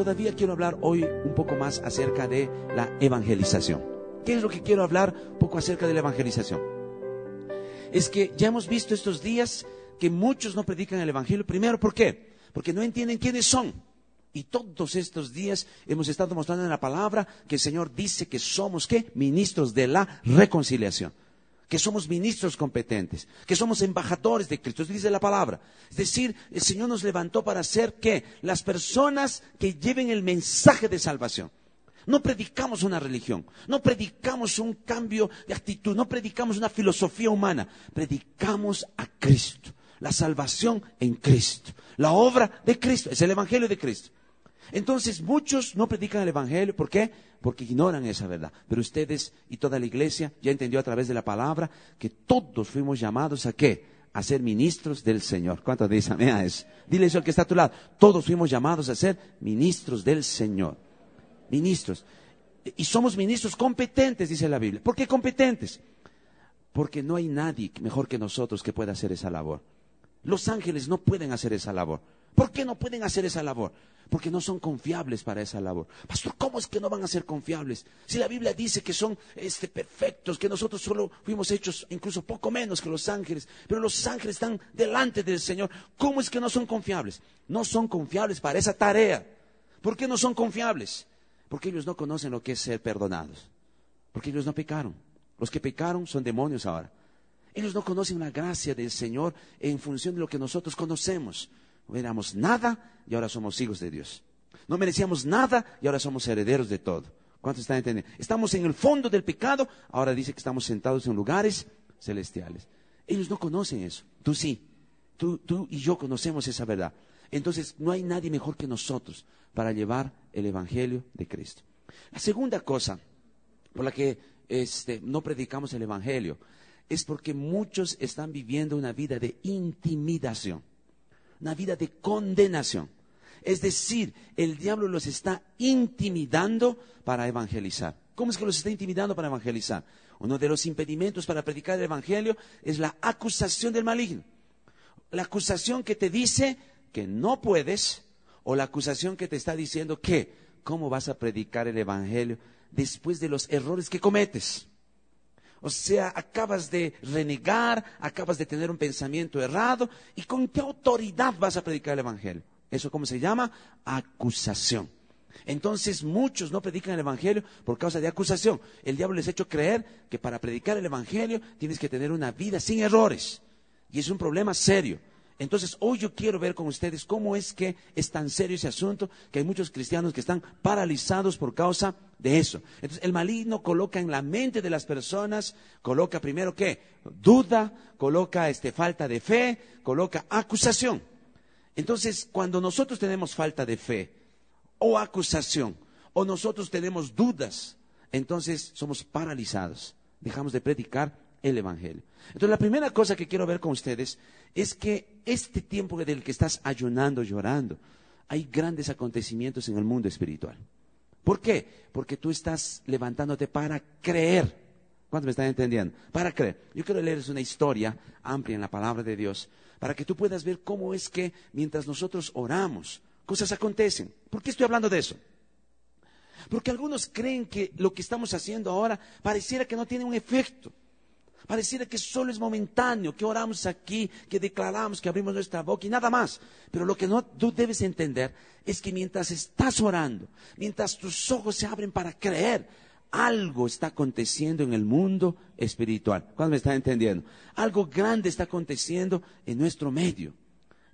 todavía quiero hablar hoy un poco más acerca de la evangelización. ¿Qué es lo que quiero hablar un poco acerca de la evangelización? Es que ya hemos visto estos días que muchos no predican el Evangelio. Primero, ¿por qué? Porque no entienden quiénes son. Y todos estos días hemos estado mostrando en la palabra que el Señor dice que somos, ¿qué? Ministros de la reconciliación. Que somos ministros competentes, que somos embajadores de Cristo, dice la palabra. Es decir, el Señor nos levantó para ser, ¿qué? Las personas que lleven el mensaje de salvación. No predicamos una religión, no predicamos un cambio de actitud, no predicamos una filosofía humana, predicamos a Cristo, la salvación en Cristo, la obra de Cristo, es el Evangelio de Cristo. Entonces muchos no predican el Evangelio, ¿por qué? Porque ignoran esa verdad. Pero ustedes y toda la iglesia ya entendió a través de la palabra que todos fuimos llamados a qué? A ser ministros del Señor. ¿Cuántos dicen amén a? Dile eso al que está a tu lado. Todos fuimos llamados a ser ministros del Señor. Ministros. Y somos ministros competentes, dice la Biblia. ¿Por qué competentes? Porque no hay nadie mejor que nosotros que pueda hacer esa labor. Los ángeles no pueden hacer esa labor. ¿Por qué no pueden hacer esa labor? Porque no son confiables para esa labor. Pastor, ¿cómo es que no van a ser confiables? Si la Biblia dice que son este, perfectos, que nosotros solo fuimos hechos incluso poco menos que los ángeles, pero los ángeles están delante del Señor, ¿cómo es que no son confiables? No son confiables para esa tarea. ¿Por qué no son confiables? Porque ellos no conocen lo que es ser perdonados. Porque ellos no pecaron. Los que pecaron son demonios ahora. Ellos no conocen la gracia del Señor en función de lo que nosotros conocemos. No éramos nada y ahora somos hijos de Dios. No merecíamos nada y ahora somos herederos de todo. ¿Cuántos están entendiendo? Estamos en el fondo del pecado, ahora dice que estamos sentados en lugares celestiales. Ellos no conocen eso. Tú sí. Tú, tú y yo conocemos esa verdad. Entonces, no hay nadie mejor que nosotros para llevar el Evangelio de Cristo. La segunda cosa por la que este, no predicamos el Evangelio es porque muchos están viviendo una vida de intimidación una vida de condenación. Es decir, el diablo los está intimidando para evangelizar. ¿Cómo es que los está intimidando para evangelizar? Uno de los impedimentos para predicar el Evangelio es la acusación del maligno. La acusación que te dice que no puedes o la acusación que te está diciendo que, ¿cómo vas a predicar el Evangelio después de los errores que cometes? O sea, acabas de renegar, acabas de tener un pensamiento errado. ¿Y con qué autoridad vas a predicar el Evangelio? ¿Eso cómo se llama? Acusación. Entonces muchos no predican el Evangelio por causa de acusación. El diablo les ha hecho creer que para predicar el Evangelio tienes que tener una vida sin errores. Y es un problema serio. Entonces, hoy yo quiero ver con ustedes cómo es que es tan serio ese asunto que hay muchos cristianos que están paralizados por causa de eso. Entonces, el maligno coloca en la mente de las personas, coloca primero qué? Duda, coloca este, falta de fe, coloca acusación. Entonces, cuando nosotros tenemos falta de fe o acusación, o nosotros tenemos dudas, entonces somos paralizados. Dejamos de predicar el Evangelio. Entonces, la primera cosa que quiero ver con ustedes es que este tiempo del que estás ayunando, llorando, hay grandes acontecimientos en el mundo espiritual. ¿Por qué? Porque tú estás levantándote para creer. ¿Cuántos me están entendiendo? Para creer. Yo quiero leerles una historia amplia en la palabra de Dios para que tú puedas ver cómo es que mientras nosotros oramos, cosas acontecen. ¿Por qué estoy hablando de eso? Porque algunos creen que lo que estamos haciendo ahora pareciera que no tiene un efecto. Pareciera que solo es momentáneo, que oramos aquí, que declaramos, que abrimos nuestra boca y nada más. Pero lo que no, tú debes entender es que mientras estás orando, mientras tus ojos se abren para creer, algo está aconteciendo en el mundo espiritual. ¿Cuándo me está entendiendo? Algo grande está aconteciendo en nuestro medio.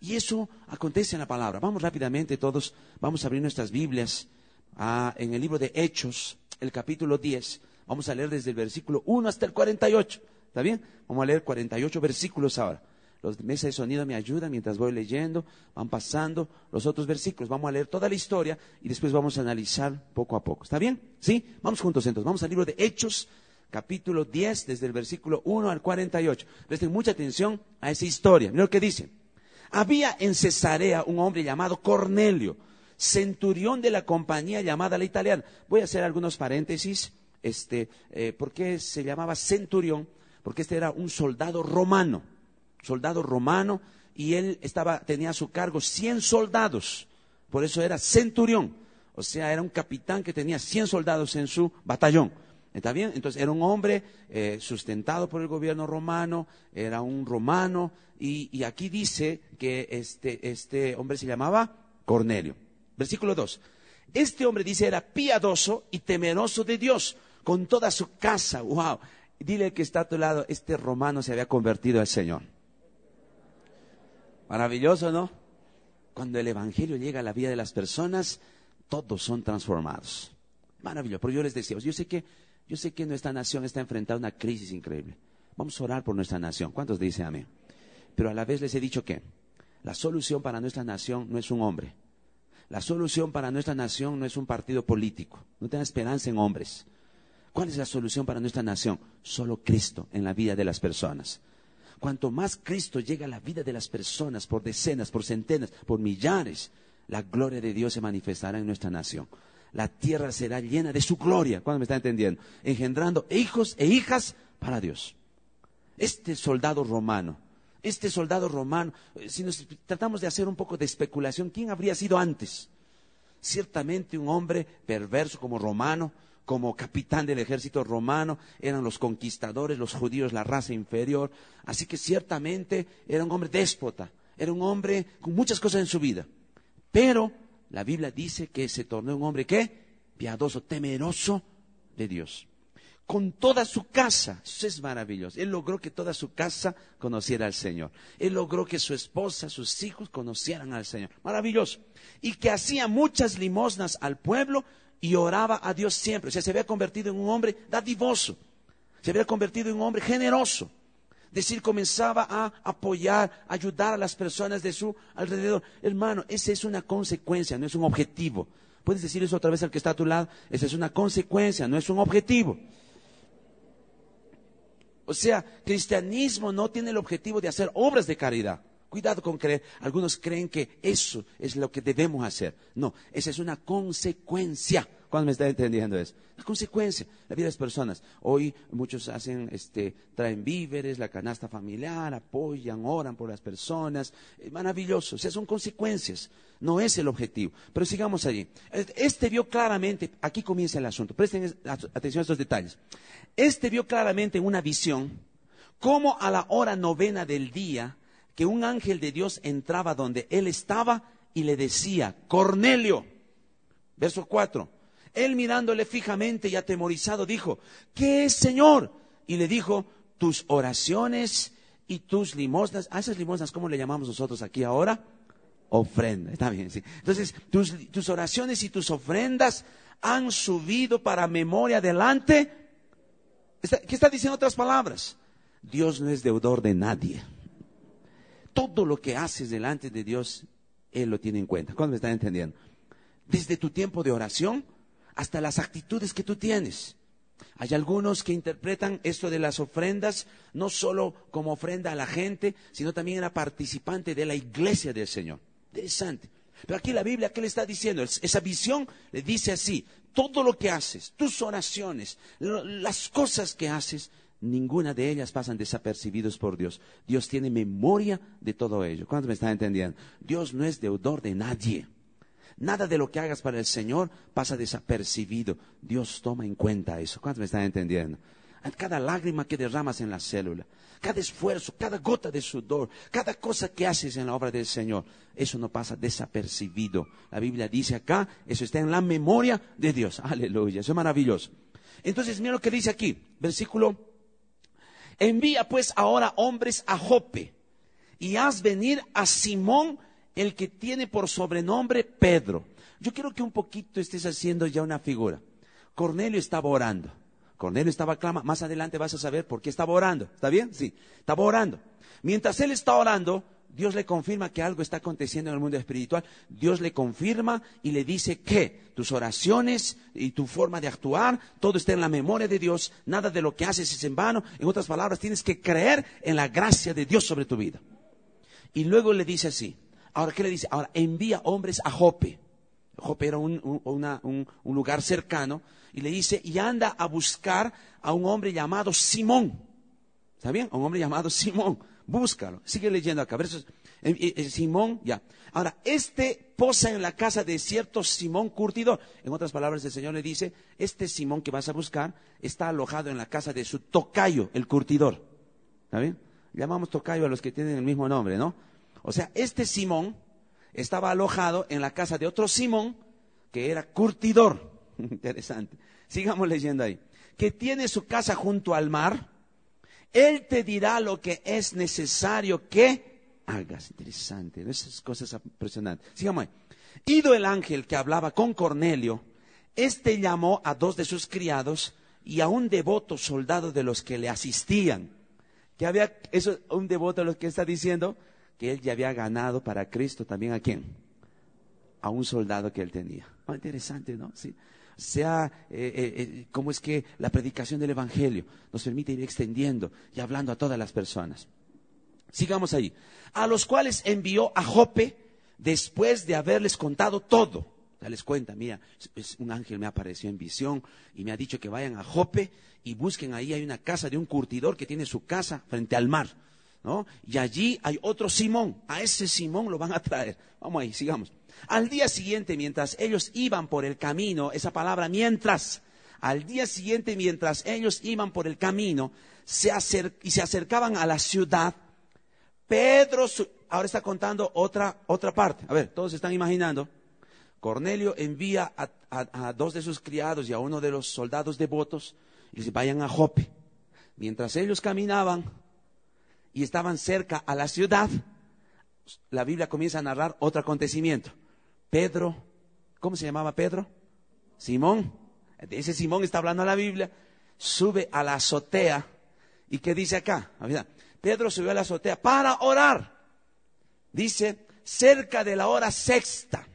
Y eso acontece en la palabra. Vamos rápidamente todos, vamos a abrir nuestras Biblias ah, en el libro de Hechos, el capítulo 10. Vamos a leer desde el versículo 1 hasta el 48. ¿Está bien? Vamos a leer 48 versículos ahora. Los mesas de sonido me ayudan mientras voy leyendo, van pasando los otros versículos. Vamos a leer toda la historia y después vamos a analizar poco a poco. ¿Está bien? ¿Sí? Vamos juntos entonces. Vamos al libro de Hechos, capítulo 10, desde el versículo 1 al 48. Presten mucha atención a esa historia. Mira lo que dice. Había en Cesarea un hombre llamado Cornelio, centurión de la compañía llamada la italiana. Voy a hacer algunos paréntesis. Este, eh, ¿Por qué se llamaba centurión? Porque este era un soldado romano, soldado romano, y él estaba, tenía a su cargo 100 soldados, por eso era centurión. O sea, era un capitán que tenía 100 soldados en su batallón. ¿Está bien? Entonces era un hombre eh, sustentado por el gobierno romano, era un romano, y, aquí dice que este, este hombre se llamaba Cornelio. Versículo 2. Este hombre dice era piadoso y temeroso de Dios, con toda su casa. ¡Wow! Dile que está a tu lado, este romano se había convertido al Señor. Maravilloso, ¿no? Cuando el Evangelio llega a la vida de las personas, todos son transformados. Maravilloso. Pero yo les decía, yo sé que, yo sé que nuestra nación está enfrentando una crisis increíble. Vamos a orar por nuestra nación. ¿Cuántos dicen amén? Pero a la vez les he dicho que la solución para nuestra nación no es un hombre. La solución para nuestra nación no es un partido político. No tengan esperanza en hombres. ¿Cuál es la solución para nuestra nación? Solo Cristo en la vida de las personas. Cuanto más Cristo llega a la vida de las personas por decenas, por centenas, por millares, la gloria de Dios se manifestará en nuestra nación. La tierra será llena de su gloria, ¿cuándo me está entendiendo? Engendrando hijos e hijas para Dios. Este soldado romano, este soldado romano, eh, si nos tratamos de hacer un poco de especulación, ¿quién habría sido antes? Ciertamente un hombre perverso como romano, como capitán del ejército romano, eran los conquistadores, los judíos, la raza inferior. Así que ciertamente era un hombre déspota, era un hombre con muchas cosas en su vida. Pero la Biblia dice que se tornó un hombre que piadoso, temeroso de Dios. Con toda su casa, eso es maravilloso. Él logró que toda su casa conociera al Señor. Él logró que su esposa, sus hijos conocieran al Señor. Maravilloso. Y que hacía muchas limosnas al pueblo y oraba a Dios siempre. O sea, se había convertido en un hombre dadivoso, se había convertido en un hombre generoso. Es decir, comenzaba a apoyar, ayudar a las personas de su alrededor. Hermano, esa es una consecuencia, no es un objetivo. Puedes decir eso otra vez al que está a tu lado. Esa es una consecuencia, no es un objetivo. O sea, cristianismo no tiene el objetivo de hacer obras de caridad. Cuidado con creer. Algunos creen que eso es lo que debemos hacer. No, esa es una consecuencia. ¿Cuándo me está entendiendo eso? La consecuencia, la vida de las personas. Hoy muchos hacen, este, traen víveres, la canasta familiar, apoyan, oran por las personas. maravilloso. O sea, son consecuencias. No es el objetivo. Pero sigamos allí. Este vio claramente, aquí comienza el asunto. Presten atención a estos detalles. Este vio claramente en una visión cómo a la hora novena del día que un ángel de Dios entraba donde él estaba y le decía, Cornelio, verso 4, él mirándole fijamente y atemorizado dijo, ¿qué es Señor? Y le dijo, tus oraciones y tus limosnas, a esas limosnas, ¿cómo le llamamos nosotros aquí ahora? Ofrenda, está bien, sí. Entonces, tus, oraciones y tus ofrendas han subido para memoria delante. ¿Qué está diciendo otras palabras? Dios no es deudor de nadie todo lo que haces delante de Dios, Él lo tiene en cuenta. ¿Cuándo me están entendiendo? Desde tu tiempo de oración hasta las actitudes que tú tienes. Hay algunos que interpretan esto de las ofrendas no solo como ofrenda a la gente, sino también era participante de la iglesia del Señor. Interesante. Pero aquí la Biblia, ¿qué le está diciendo? Esa visión le dice así, todo lo que haces, tus oraciones, las cosas que haces, ninguna de ellas pasan desapercibidos por Dios. Dios tiene memoria de todo ello. ¿Cuántos me están entendiendo? Dios no es deudor de nadie. Nada de lo que hagas para el Señor pasa desapercibido. Dios toma en cuenta eso. ¿Cuántos me están entendiendo? Cada lágrima que derramas en la célula, cada esfuerzo, cada gota de sudor, cada cosa que haces en la obra del Señor, eso no pasa desapercibido. La Biblia dice acá, eso está en la memoria de Dios. Aleluya, eso es maravilloso. Entonces, mira lo que dice aquí, versículo Envía pues ahora hombres a Jope y haz venir a Simón, el que tiene por sobrenombre Pedro. Yo quiero que un poquito estés haciendo ya una figura. Cornelio estaba orando. Cornelio estaba clamando. Más adelante vas a saber por qué estaba orando. ¿Está bien? Sí. Estaba orando. Mientras él está orando, Dios le confirma que algo está aconteciendo en el mundo espiritual. Dios le confirma y le dice que tus oraciones y tu forma de actuar, todo está en la memoria de Dios. Nada de lo que haces es en vano. En otras palabras, tienes que creer en la gracia de Dios sobre tu vida. Y luego le dice así. Ahora, ¿qué le dice? Ahora, envía hombres a Jope. Jope era un, lugar cercano. Y le dice, y anda a buscar a un hombre llamado Simón. ¿Está bien? A un hombre llamado Simón búscalo. Sigue leyendo acá. Simón, ya. Ahora, este posa en la casa de cierto Simón curtidor. En otras palabras, el Señor le dice, este Simón que vas a buscar está alojado en la casa de su tocayo, el curtidor. ¿Está bien? Llamamos tocayo a los que tienen el mismo nombre, ¿no? O sea, este Simón estaba alojado en la casa de otro Simón que era curtidor. Interesante. Sigamos leyendo ahí. Que tiene su casa junto al mar. Él te dirá lo que es necesario que hagas. Interesante. Esas cosas impresionantes. Sigamos. Ido el ángel que hablaba con Cornelio, éste llamó a dos de sus criados y a un devoto soldado de los que le asistían. Que había, eso, un devoto de los que está diciendo que él ya había ganado para Cristo también a quién? A un soldado que él tenía. Oh, interesante, ¿no? Sí. Sea, eh, eh, eh, cómo es que la predicación del Evangelio nos permite ir extendiendo y hablando a todas las personas. Sigamos ahí. A los cuales envió a Jope después de haberles contado todo. Ya les cuenta, mira, un ángel me apareció en visión y me ha dicho que vayan a Jope y busquen ahí, hay una casa de un curtidor que tiene su casa frente al mar. Y allí hay otro Simón, a ese Simón lo van a traer. Vamos ahí, sigamos. Al día siguiente, mientras ellos iban por el camino, esa palabra mientras, al día siguiente, mientras ellos iban por el camino se y se acercaban a la ciudad, Pedro, ahora está contando otra, otra parte. A ver, todos están imaginando. Cornelio envía a, a, dos de sus criados y a uno de los soldados devotos y les vayan a Jope. Mientras ellos caminaban, y estaban cerca a la ciudad, la Biblia comienza a narrar otro acontecimiento. Pedro, ¿cómo se llamaba Pedro? Simón. Ese Simón está hablando la Biblia, sube a la azotea. ¿Y qué dice acá? Pedro subió a la azotea para orar. Dice, cerca de la hora sexta.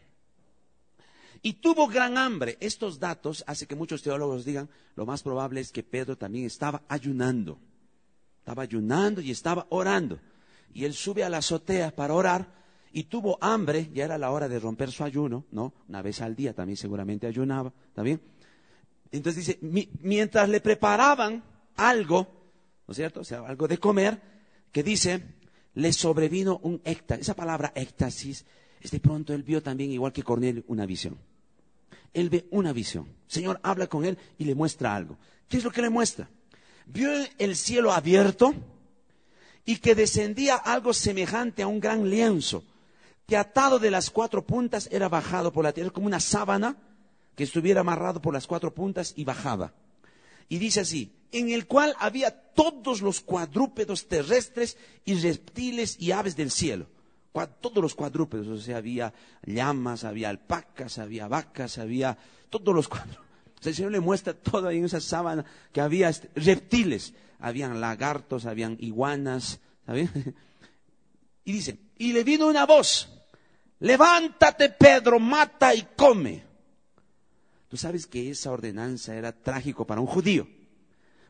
Y tuvo gran hambre. Estos datos hacen que muchos teólogos digan, lo más probable es que Pedro también estaba ayunando. Estaba ayunando y estaba orando. Y él sube a la azotea para orar y tuvo hambre, ya era la hora de romper su ayuno, ¿no? Una vez al día también seguramente ayunaba, ¿está? Entonces dice, mientras le preparaban algo, ¿no es cierto? O sea, algo de comer, que dice, le sobrevino un éxtasis. Esa palabra éxtasis, de pronto él vio también, igual que Cornelio, una visión. Él ve una visión. Señor habla con él y le muestra algo. ¿Qué es lo que le muestra? Vio el cielo abierto y que descendía algo semejante a un gran lienzo, que atado de las cuatro puntas era bajado por la tierra, como una sábana que estuviera amarrado por las cuatro puntas y bajaba. Y dice así, en el cual había todos los cuadrúpedos terrestres y reptiles y aves del cielo. Todos los cuadrúpedos, o sea, había llamas, había alpacas, había vacas, había todos los cuadrúpedos el Señor le muestra todo ahí en esa sábana que había este, reptiles, habían lagartos, habían iguanas, Y dice, y le vino una voz, levántate Pedro, mata y come. Tú sabes que esa ordenanza era trágico para un judío,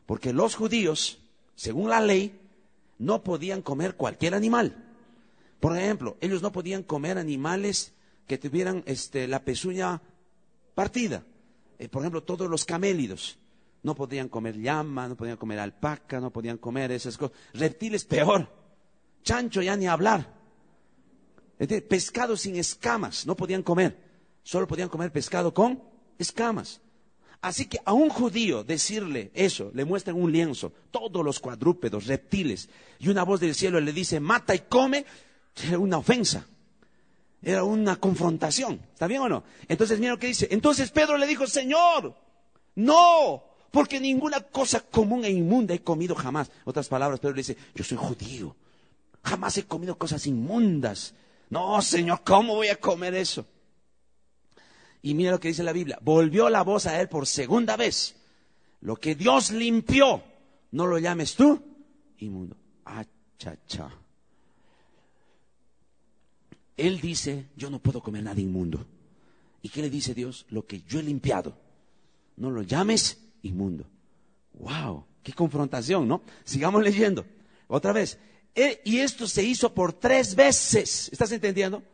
porque los judíos, según la ley, no podían comer cualquier animal. Por ejemplo, ellos no podían comer animales que tuvieran este, la pezuña partida. Eh, por ejemplo, todos los camélidos. No podían comer llama, no podían comer alpaca, no podían comer esas cosas. Reptiles peor. Chancho ya ni hablar. pescado sin escamas, no podían comer. Solo podían comer pescado con escamas. Así que a un judío decirle eso, le muestran un lienzo, todos los cuadrúpedos, reptiles, y una voz del cielo le dice, mata y come, es una ofensa. Era una confrontación. ¿Está bien o no? Entonces mira lo que dice. Entonces Pedro le dijo, Señor, no, porque ninguna cosa común e inmunda he comido jamás. Otras palabras, Pedro le dice, yo soy judío. Jamás he comido cosas inmundas. No, Señor, ¿cómo voy a comer eso? Y mira lo que dice la Biblia. Volvió la voz a él por segunda vez. Lo que Dios limpió, no lo llames tú inmundo. Ah, cha, cha. Él dice, yo no puedo comer nada inmundo. ¿Y qué le dice Dios? Lo que yo he limpiado, no lo llames inmundo. ¡Wow! ¡Qué confrontación, ¿no? Sigamos leyendo. Otra vez. Eh, y esto se hizo por tres veces. ¿Estás entendiendo?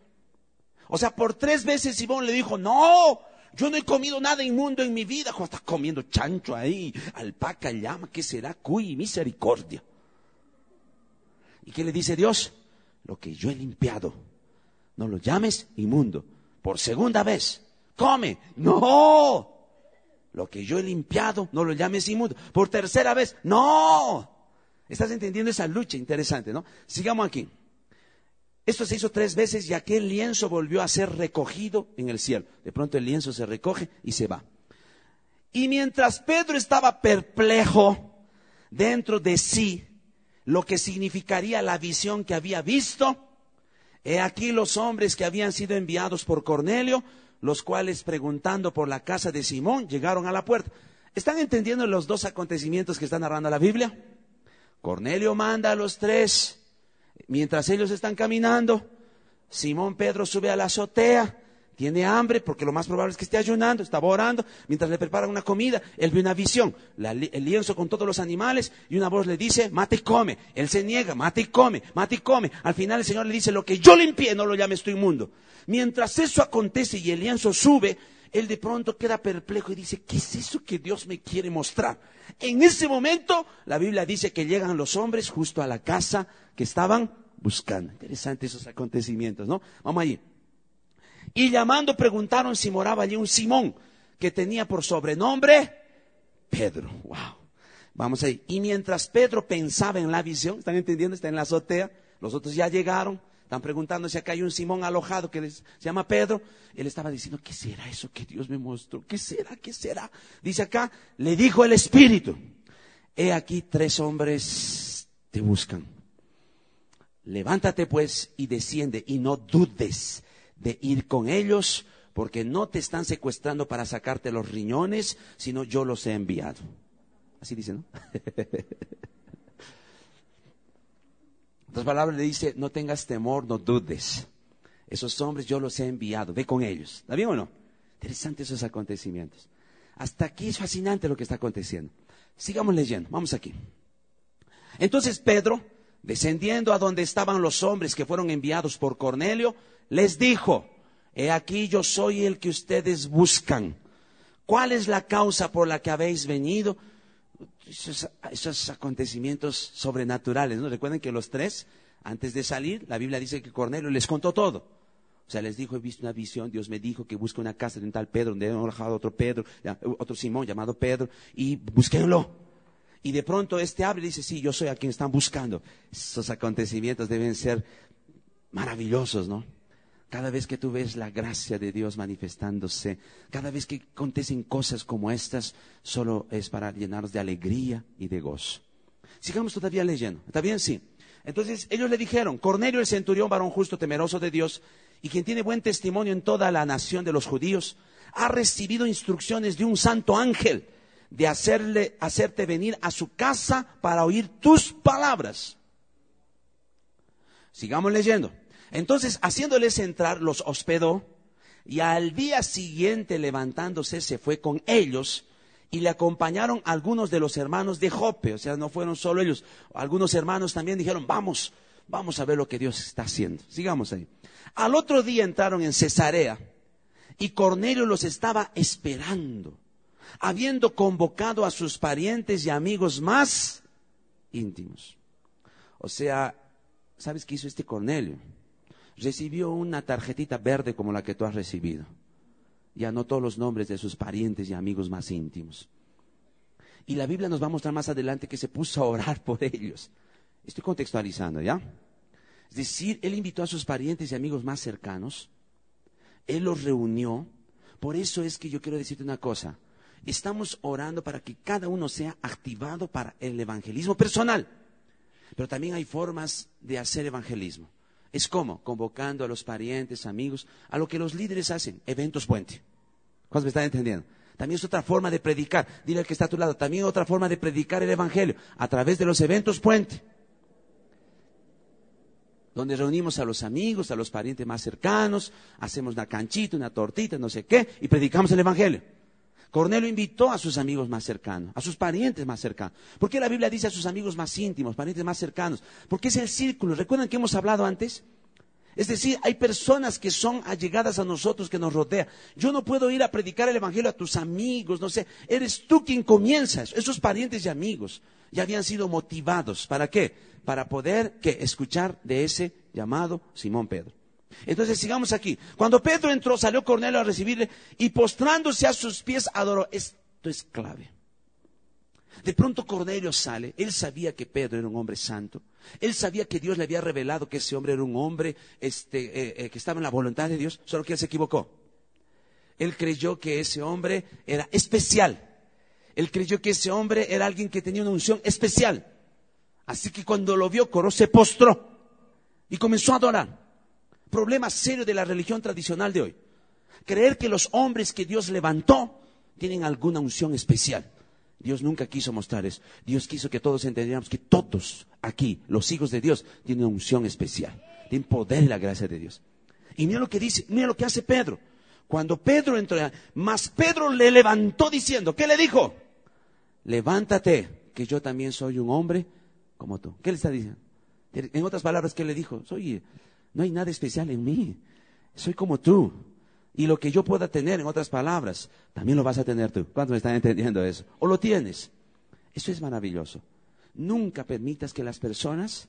O sea, por tres veces Simón le dijo, no, yo no he comido nada inmundo en mi vida. Como estás comiendo chancho ahí, alpaca, llama, ¿qué será? Cuy, misericordia. ¿Y qué le dice Dios? lo que yo he limpiado, no lo llames inmundo. Por segunda vez, come. No. Lo que yo he limpiado, no lo llames inmundo. Por tercera vez, no. ¿Estás entendiendo esa lucha interesante, no? Sigamos aquí. Esto se hizo tres veces y aquel lienzo volvió a ser recogido en el cielo. De pronto el lienzo se recoge y se va. Y mientras Pedro estaba perplejo dentro de sí, lo que significaría la visión que había visto, he aquí los hombres que habían sido enviados por Cornelio, los cuales preguntando por la casa de Simón llegaron a la puerta. ¿Están entendiendo los dos acontecimientos que está narrando la Biblia? Cornelio manda a los tres Mientras ellos están caminando, Simón Pedro sube a la azotea, tiene hambre porque lo más probable es que esté ayunando, estaba orando, mientras le preparan una comida, él ve una visión, el lienzo con todos los animales y una voz le dice, mate y come, él se niega, mate y come, mate y come, al final el Señor le dice, lo que yo limpié no lo llames tú inmundo. Mientras eso acontece y el lienzo sube, él de pronto queda perplejo y dice, ¿qué es eso que Dios me quiere mostrar? En ese momento, la Biblia dice que llegan los hombres justo a la casa que estaban buscando. Interesante esos acontecimientos, ¿no? Vamos allí. Y llamando preguntaron si moraba allí un Simón que tenía por sobrenombre Pedro. Wow. Vamos ahí. Y mientras Pedro pensaba en la visión, ¿están entendiendo? Está en la azotea. Los otros ya llegaron. Están preguntando si acá hay un Simón alojado que se llama Pedro. Él estaba diciendo, ¿qué será eso que Dios me mostró? ¿Qué será? ¿Qué será? Dice acá, le dijo el Espíritu, he aquí tres hombres te buscan. Levántate pues y desciende y no dudes de ir con ellos, porque no te están secuestrando para sacarte los riñones, sino yo los he enviado. Así dice, ¿no? Otras palabras le dice, no tengas temor, no dudes. Esos hombres yo los he enviado, ve con ellos. ¿Está bien o no? Interesante esos acontecimientos. Hasta aquí es fascinante lo que está aconteciendo. Sigamos leyendo, vamos aquí. Entonces Pedro descendiendo a donde estaban los hombres que fueron enviados por Cornelio, les dijo, he aquí yo soy el que ustedes buscan. ¿Cuál es la causa por la que habéis venido? Esos, acontecimientos sobrenaturales, ¿no? Recuerden que los tres, antes de salir, la Biblia dice que Cornelio les contó todo. O sea, les dijo, he visto una visión, Dios me dijo que busque una casa de un tal Pedro, donde he alojado otro Pedro, otro Simón llamado Pedro, y búsquenlo. Y de pronto este abre y dice, sí, yo soy a quien están buscando. Esos acontecimientos deben ser maravillosos, ¿no? Cada vez que tú ves la gracia de Dios manifestándose, cada vez que acontecen cosas como estas, solo es para llenarnos de alegría y de gozo. Sigamos todavía leyendo. ¿Está bien? Sí. Entonces ellos le dijeron, Cornelio el centurión, varón justo, temeroso de Dios, y quien tiene buen testimonio en toda la nación de los judíos, ha recibido instrucciones de un santo ángel de hacerle, hacerte venir a su casa para oír tus palabras. Sigamos leyendo. Entonces, haciéndoles entrar, los hospedó y al día siguiente levantándose se fue con ellos y le acompañaron algunos de los hermanos de Jope, o sea, no fueron solo ellos, algunos hermanos también dijeron, vamos, vamos a ver lo que Dios está haciendo. Sigamos ahí. Al otro día entraron en Cesarea y Cornelio los estaba esperando habiendo convocado a sus parientes y amigos más íntimos. O sea, ¿sabes qué hizo este Cornelio? Recibió una tarjetita verde como la que tú has recibido y anotó los nombres de sus parientes y amigos más íntimos. Y la Biblia nos va a mostrar más adelante que se puso a orar por ellos. Estoy contextualizando, ¿ya? Es decir, él invitó a sus parientes y amigos más cercanos, él los reunió. Por eso es que yo quiero decirte una cosa. Estamos orando para que cada uno sea activado para el evangelismo personal. Pero también hay formas de hacer evangelismo. Es como convocando a los parientes, amigos, a lo que los líderes hacen, eventos puente. ¿Cuántos me están entendiendo? También es otra forma de predicar. Dile al que está a tu lado, también otra forma de predicar el evangelio, a través de los eventos puente. Donde reunimos a los amigos, a los parientes más cercanos, hacemos una canchita, una tortita, no sé qué, y predicamos el evangelio. Cornelio invitó a sus amigos más cercanos, a sus parientes más cercanos. ¿Por qué la Biblia dice a sus amigos más íntimos, parientes más cercanos? Porque es el círculo. ¿Recuerdan que hemos hablado antes? Es decir, hay personas que son allegadas a nosotros, que nos rodean. Yo no puedo ir a predicar el Evangelio a tus amigos, no sé. Eres tú quien comienzas. Esos parientes y amigos ya habían sido motivados. ¿Para qué? Para poder escuchar de ese llamado Simón Pedro. Entonces sigamos aquí. Cuando Pedro entró, salió Cornelio a recibirle y postrándose a sus pies adoró. Esto es clave. De pronto Cornelio sale, él sabía que Pedro era un hombre santo, él sabía que Dios le había revelado que ese hombre era un hombre este, eh, eh, que estaba en la voluntad de Dios, solo que él se equivocó. Él creyó que ese hombre era especial, él creyó que ese hombre era alguien que tenía una unción especial. Así que cuando lo vio, Coró se postró y comenzó a adorar. Problema serio de la religión tradicional de hoy. Creer que los hombres que Dios levantó tienen alguna unción especial. Dios nunca quiso mostrar eso. Dios quiso que todos entendiéramos que todos aquí, los hijos de Dios, tienen una unción especial. Tienen poder y la gracia de Dios. Y mira lo que dice, mira lo que hace Pedro. Cuando Pedro entró, más Pedro le levantó diciendo, ¿qué le dijo? Levántate, que yo también soy un hombre como tú. ¿Qué le está diciendo? En otras palabras, ¿qué le dijo? Soy, no hay nada especial en mí. Soy como tú. Y lo que yo pueda tener, en otras palabras, también lo vas a tener tú. ¿Cuántos me están entendiendo eso? ¿O lo tienes? Eso es maravilloso. Nunca permitas que las personas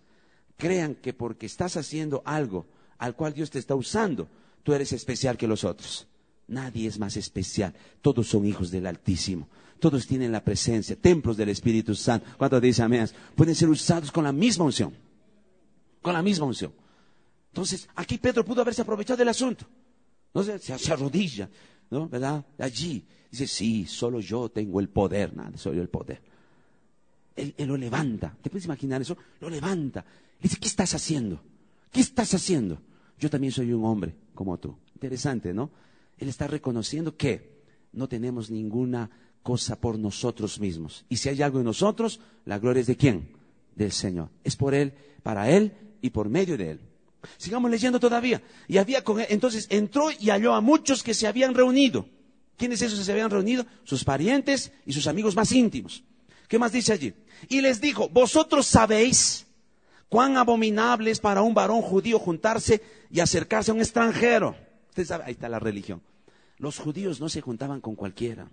crean que porque estás haciendo algo al cual Dios te está usando, tú eres especial que los otros. Nadie es más especial. Todos son hijos del Altísimo. Todos tienen la presencia, templos del Espíritu Santo. ¿Cuántos dicen amén? Pueden ser usados con la misma unción. Con la misma unción. Entonces, aquí Pedro pudo haberse aprovechado del asunto. No se, se, arrodilla, ¿no? ¿Verdad? Allí. Dice, sí, solo yo tengo el poder. Nada, soy yo el poder. Él, él, lo levanta. ¿Te puedes imaginar eso? Lo levanta. dice, ¿qué estás haciendo? ¿Qué estás haciendo? Yo también soy un hombre como tú. Interesante, ¿no? Él está reconociendo que no tenemos ninguna cosa por nosotros mismos. Y si hay algo en nosotros, la gloria es de quién? Del Señor. Es por Él, para Él y por medio de Él. Sigamos leyendo todavía. Y había con él, entonces entró y halló a muchos que se habían reunido. ¿Quiénes esos se habían reunido? Sus parientes y sus amigos más íntimos. ¿Qué más dice allí? Y les dijo, vosotros sabéis cuán abominable es para un varón judío juntarse y acercarse a un extranjero. Usted sabe, ahí está la religión. Los judíos no se juntaban con cualquiera.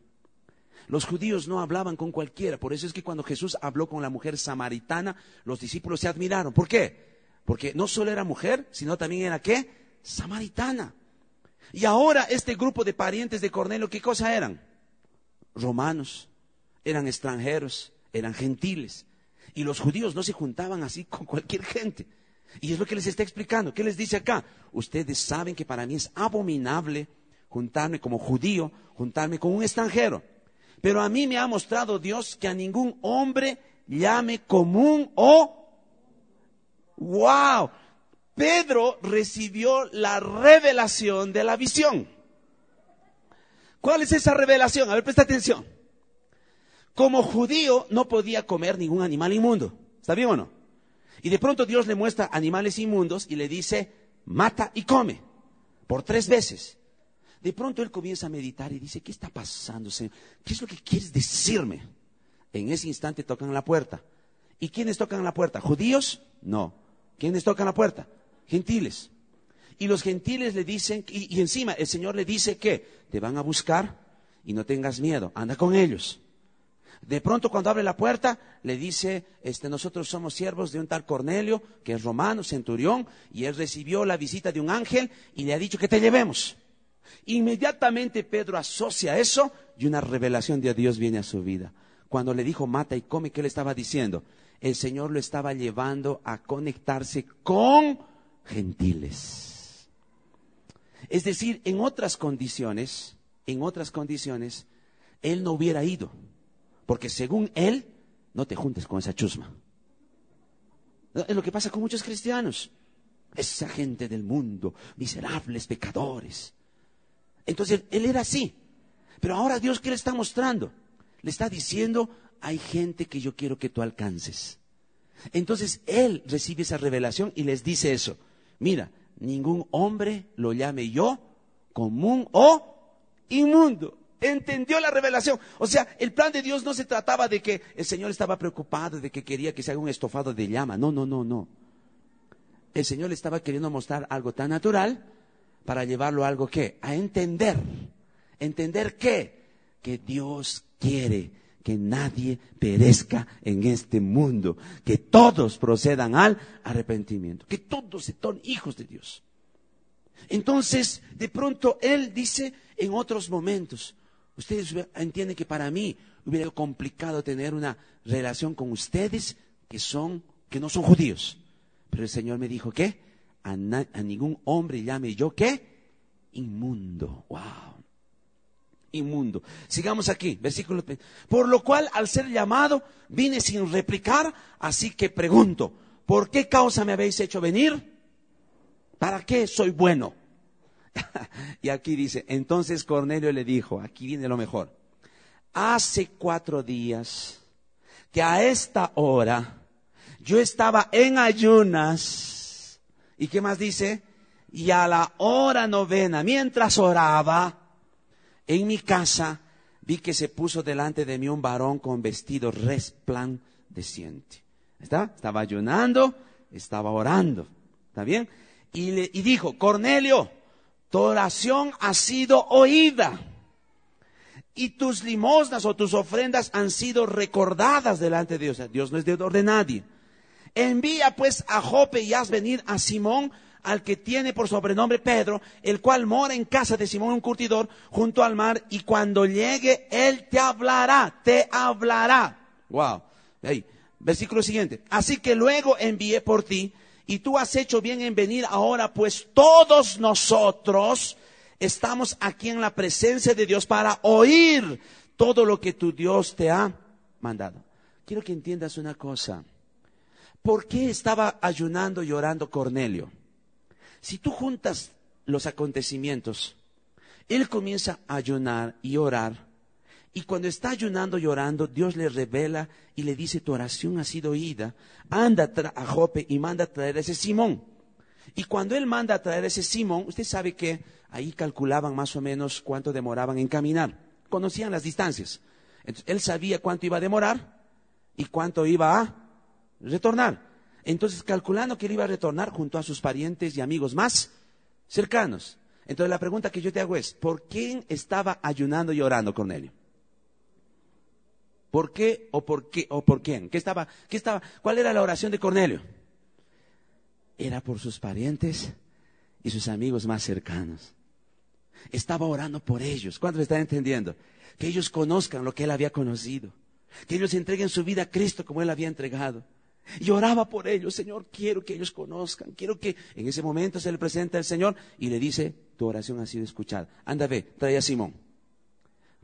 Los judíos no hablaban con cualquiera. Por eso es que cuando Jesús habló con la mujer samaritana, los discípulos se admiraron. ¿Por qué? Porque no solo era mujer, sino también era qué? Samaritana. Y ahora este grupo de parientes de Cornelio, ¿qué cosa eran? Romanos, eran extranjeros, eran gentiles. Y los judíos no se juntaban así con cualquier gente. Y es lo que les está explicando. ¿Qué les dice acá? Ustedes saben que para mí es abominable juntarme como judío, juntarme con un extranjero. Pero a mí me ha mostrado Dios que a ningún hombre llame común o ¡Wow! Pedro recibió la revelación de la visión. ¿Cuál es esa revelación? A ver, presta atención. Como judío no podía comer ningún animal inmundo. ¿Está bien o no? Y de pronto Dios le muestra animales inmundos y le dice, mata y come. Por tres veces. De pronto él comienza a meditar y dice, ¿qué está pasando, Señor? ¿Qué es lo que quieres decirme? En ese instante tocan la puerta. ¿Y quiénes tocan la puerta? ¿Judíos? No. ¿Quiénes tocan la puerta? Gentiles. Y los gentiles le dicen, y, encima el Señor le dice que te van a buscar y no tengas miedo, anda con ellos. De pronto cuando abre la puerta, le dice, este, nosotros somos siervos de un tal Cornelio, que es romano, centurión, y él recibió la visita de un ángel y le ha dicho que te llevemos. Inmediatamente Pedro asocia eso y una revelación de Dios viene a su vida. Cuando le dijo mata y come, ¿qué le estaba diciendo? El Señor lo estaba llevando a conectarse con gentiles. Es decir, en otras condiciones, en otras condiciones, Él no hubiera ido. Porque según Él, no te juntes con esa chusma. Es lo que pasa con muchos cristianos. Esa gente del mundo, miserables, pecadores. Entonces, Él era así. Pero ahora Dios, ¿qué le está mostrando? Le está diciendo, hay gente que yo quiero que tú alcances. Entonces él recibe esa revelación y les dice eso. Mira, ningún hombre lo llame yo común o inmundo. Entendió la revelación. O sea, el plan de Dios no se trataba de que el Señor estaba preocupado, de que quería que se haga un estofado de llama. No, no, no, no. El Señor le estaba queriendo mostrar algo tan natural para llevarlo a algo que, a entender. Entender qué? Que Dios quiere que nadie perezca en este mundo, que todos procedan al arrepentimiento, que todos se tornen hijos de Dios. Entonces, de pronto Él dice en otros momentos, ustedes entienden que para mí hubiera sido complicado tener una relación con ustedes que son, que no son judíos. Pero el Señor me dijo que a, a ningún hombre llame yo que inmundo. Wow inmundo. Sigamos aquí, versículo. Por lo cual, al ser llamado, vine sin replicar, así que pregunto, ¿por qué causa me habéis hecho venir? ¿Para qué soy bueno? y aquí dice, entonces Cornelio le dijo, aquí viene lo mejor, hace cuatro días que a esta hora yo estaba en ayunas, ¿y qué más dice? Y a la hora novena, mientras oraba, en mi casa vi que se puso delante de mí un varón con vestido resplandeciente. ¿Está? Estaba ayunando, estaba orando. ¿Está bien? Y, y dijo, Cornelio, tu oración ha sido oída. Y tus limosnas o tus ofrendas han sido recordadas delante de Dios. Dios no es deudor de nadie. Envía pues a Jope y haz venir a Simón, al que tiene por sobrenombre Pedro, el cual mora en casa de Simón un curtidor junto al mar, y cuando llegue, él te hablará, te hablará. Wow. Ahí. Versículo siguiente. Así que luego envié por ti, y tú has hecho bien en venir ahora, pues todos nosotros estamos aquí en la presencia de Dios para oír todo lo que tu Dios te ha mandado. Quiero que entiendas una cosa. ¿Por qué estaba ayunando y orando Cornelio? Si tú juntas los acontecimientos, él comienza a ayunar y orar. Y cuando está ayunando y orando, Dios le revela y le dice, tu oración ha sido oída. Anda a Jope y manda a traer a ese Simón. Y cuando él manda a traer a ese Simón, usted sabe que ahí calculaban más o menos cuánto demoraban en caminar. Conocían las distancias. Él sabía cuánto iba a demorar y cuánto iba a retornar. Entonces, calculando que él iba a retornar junto a sus parientes y amigos más cercanos. Entonces, la pregunta que yo te hago es, ¿por quién estaba ayunando y orando Cornelio? ¿Por qué o por qué o por quién? ¿Qué estaba, qué estaba, ¿Cuál era la oración de Cornelio? Era por sus parientes y sus amigos más cercanos. Estaba orando por ellos. ¿Cuántos están entendiendo? Que ellos conozcan lo que él había conocido. Que ellos entreguen su vida a Cristo como él había entregado. Y oraba por ellos, Señor, quiero que ellos conozcan, quiero que en ese momento se le presenta el Señor y le dice, tu oración ha sido escuchada. Anda, ve, trae a Simón.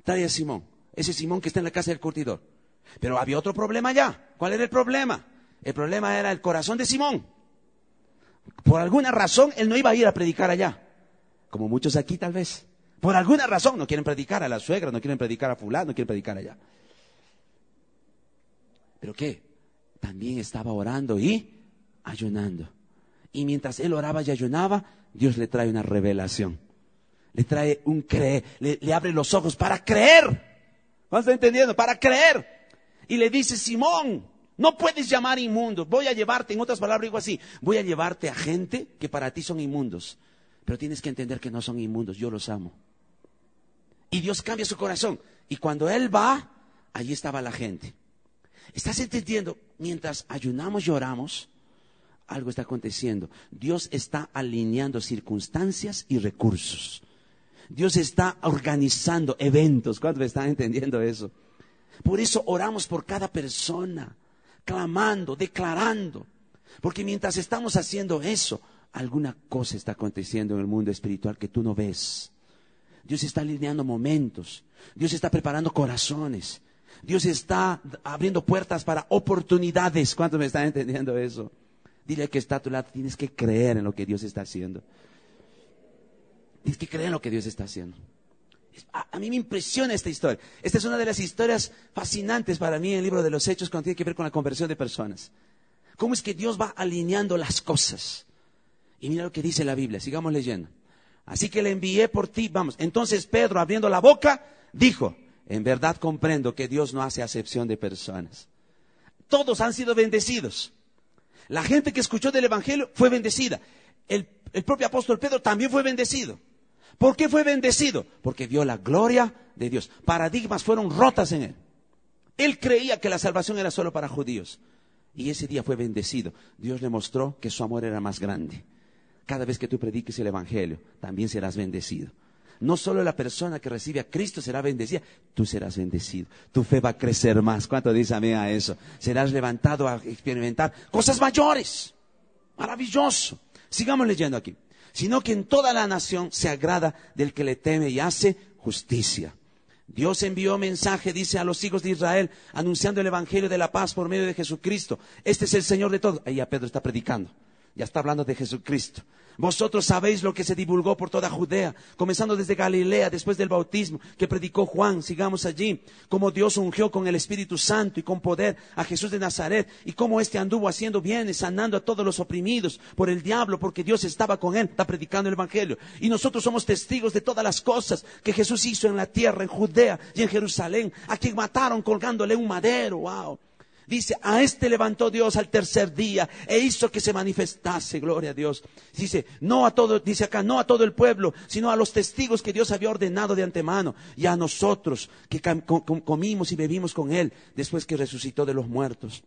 Trae a Simón, ese Simón que está en la casa del curtidor. Pero había otro problema ya. ¿Cuál era el problema? El problema era el corazón de Simón. Por alguna razón él no iba a ir a predicar allá. Como muchos aquí tal vez. Por alguna razón no quieren predicar a la suegra, no quieren predicar a fulano, no quieren predicar allá. ¿Pero qué? También estaba orando y ayunando. Y mientras él oraba y ayunaba, Dios le trae una revelación. Le trae un creer, le, abre los ojos para creer. ¿Vas está entendiendo? Para creer. Y le dice, Simón, no puedes llamar inmundos. Voy a llevarte, en otras palabras digo así, voy a llevarte a gente que para ti son inmundos. Pero tienes que entender que no son inmundos, yo los amo. Y Dios cambia su corazón. Y cuando Él va, allí estaba la gente. ¿Estás entendiendo? Mientras ayunamos y oramos, algo está aconteciendo. Dios está alineando circunstancias y recursos. Dios está organizando eventos. ¿Cuántos están entendiendo eso? Por eso oramos por cada persona, clamando, declarando. Porque mientras estamos haciendo eso, alguna cosa está aconteciendo en el mundo espiritual que tú no ves. Dios está alineando momentos. Dios está preparando corazones. Dios está abriendo puertas para oportunidades. ¿Cuántos me están entendiendo eso? Dile que está a tu lado, tienes que creer en lo que Dios está haciendo. Tienes que creer en lo que Dios está haciendo. A, mí me impresiona esta historia. Esta es una de las historias fascinantes para mí en el libro de los Hechos cuando tiene que ver con la conversión de personas. ¿Cómo es que Dios va alineando las cosas? Y mira lo que dice la Biblia, sigamos leyendo. Así que le envié por ti, vamos. Entonces Pedro, abriendo la boca, dijo, en verdad comprendo que Dios no hace acepción de personas. Todos han sido bendecidos. La gente que escuchó del Evangelio fue bendecida. El, propio apóstol Pedro también fue bendecido. ¿Por qué fue bendecido? Porque vio la gloria de Dios. Paradigmas fueron rotas en él. Él creía que la salvación era solo para judíos. Y ese día fue bendecido. Dios le mostró que su amor era más grande. Cada vez que tú prediques el Evangelio, también serás bendecido. No solo la persona que recibe a Cristo será bendecida, tú serás bendecido. Tu fe va a crecer más. ¿Cuánto dice mí a eso? Serás levantado a experimentar cosas mayores. Maravilloso. Sigamos leyendo aquí. Sino que en toda la nación se agrada del que le teme y hace justicia. Dios envió mensaje, dice, a los hijos de Israel, anunciando el Evangelio de la paz por medio de Jesucristo. Este es el Señor de todos. Ahí ya Pedro está predicando. Ya está hablando de Jesucristo. Vosotros sabéis lo que se divulgó por toda Judea, comenzando desde Galilea, después del bautismo que predicó Juan, sigamos allí, como Dios ungió con el Espíritu Santo y con poder a Jesús de Nazaret, y cómo éste anduvo haciendo bienes, sanando a todos los oprimidos por el diablo, porque Dios estaba con él, está predicando el Evangelio. Y nosotros somos testigos de todas las cosas que Jesús hizo en la tierra, en Judea y en Jerusalén, a quien mataron colgándole un madero, wow. Dice, a este levantó Dios al tercer día e hizo que se manifestase, gloria a Dios. Dice, no a todo, dice acá, no a todo el pueblo, sino a los testigos que Dios había ordenado de antemano y a nosotros que comimos y bebimos con Él después que resucitó de los muertos.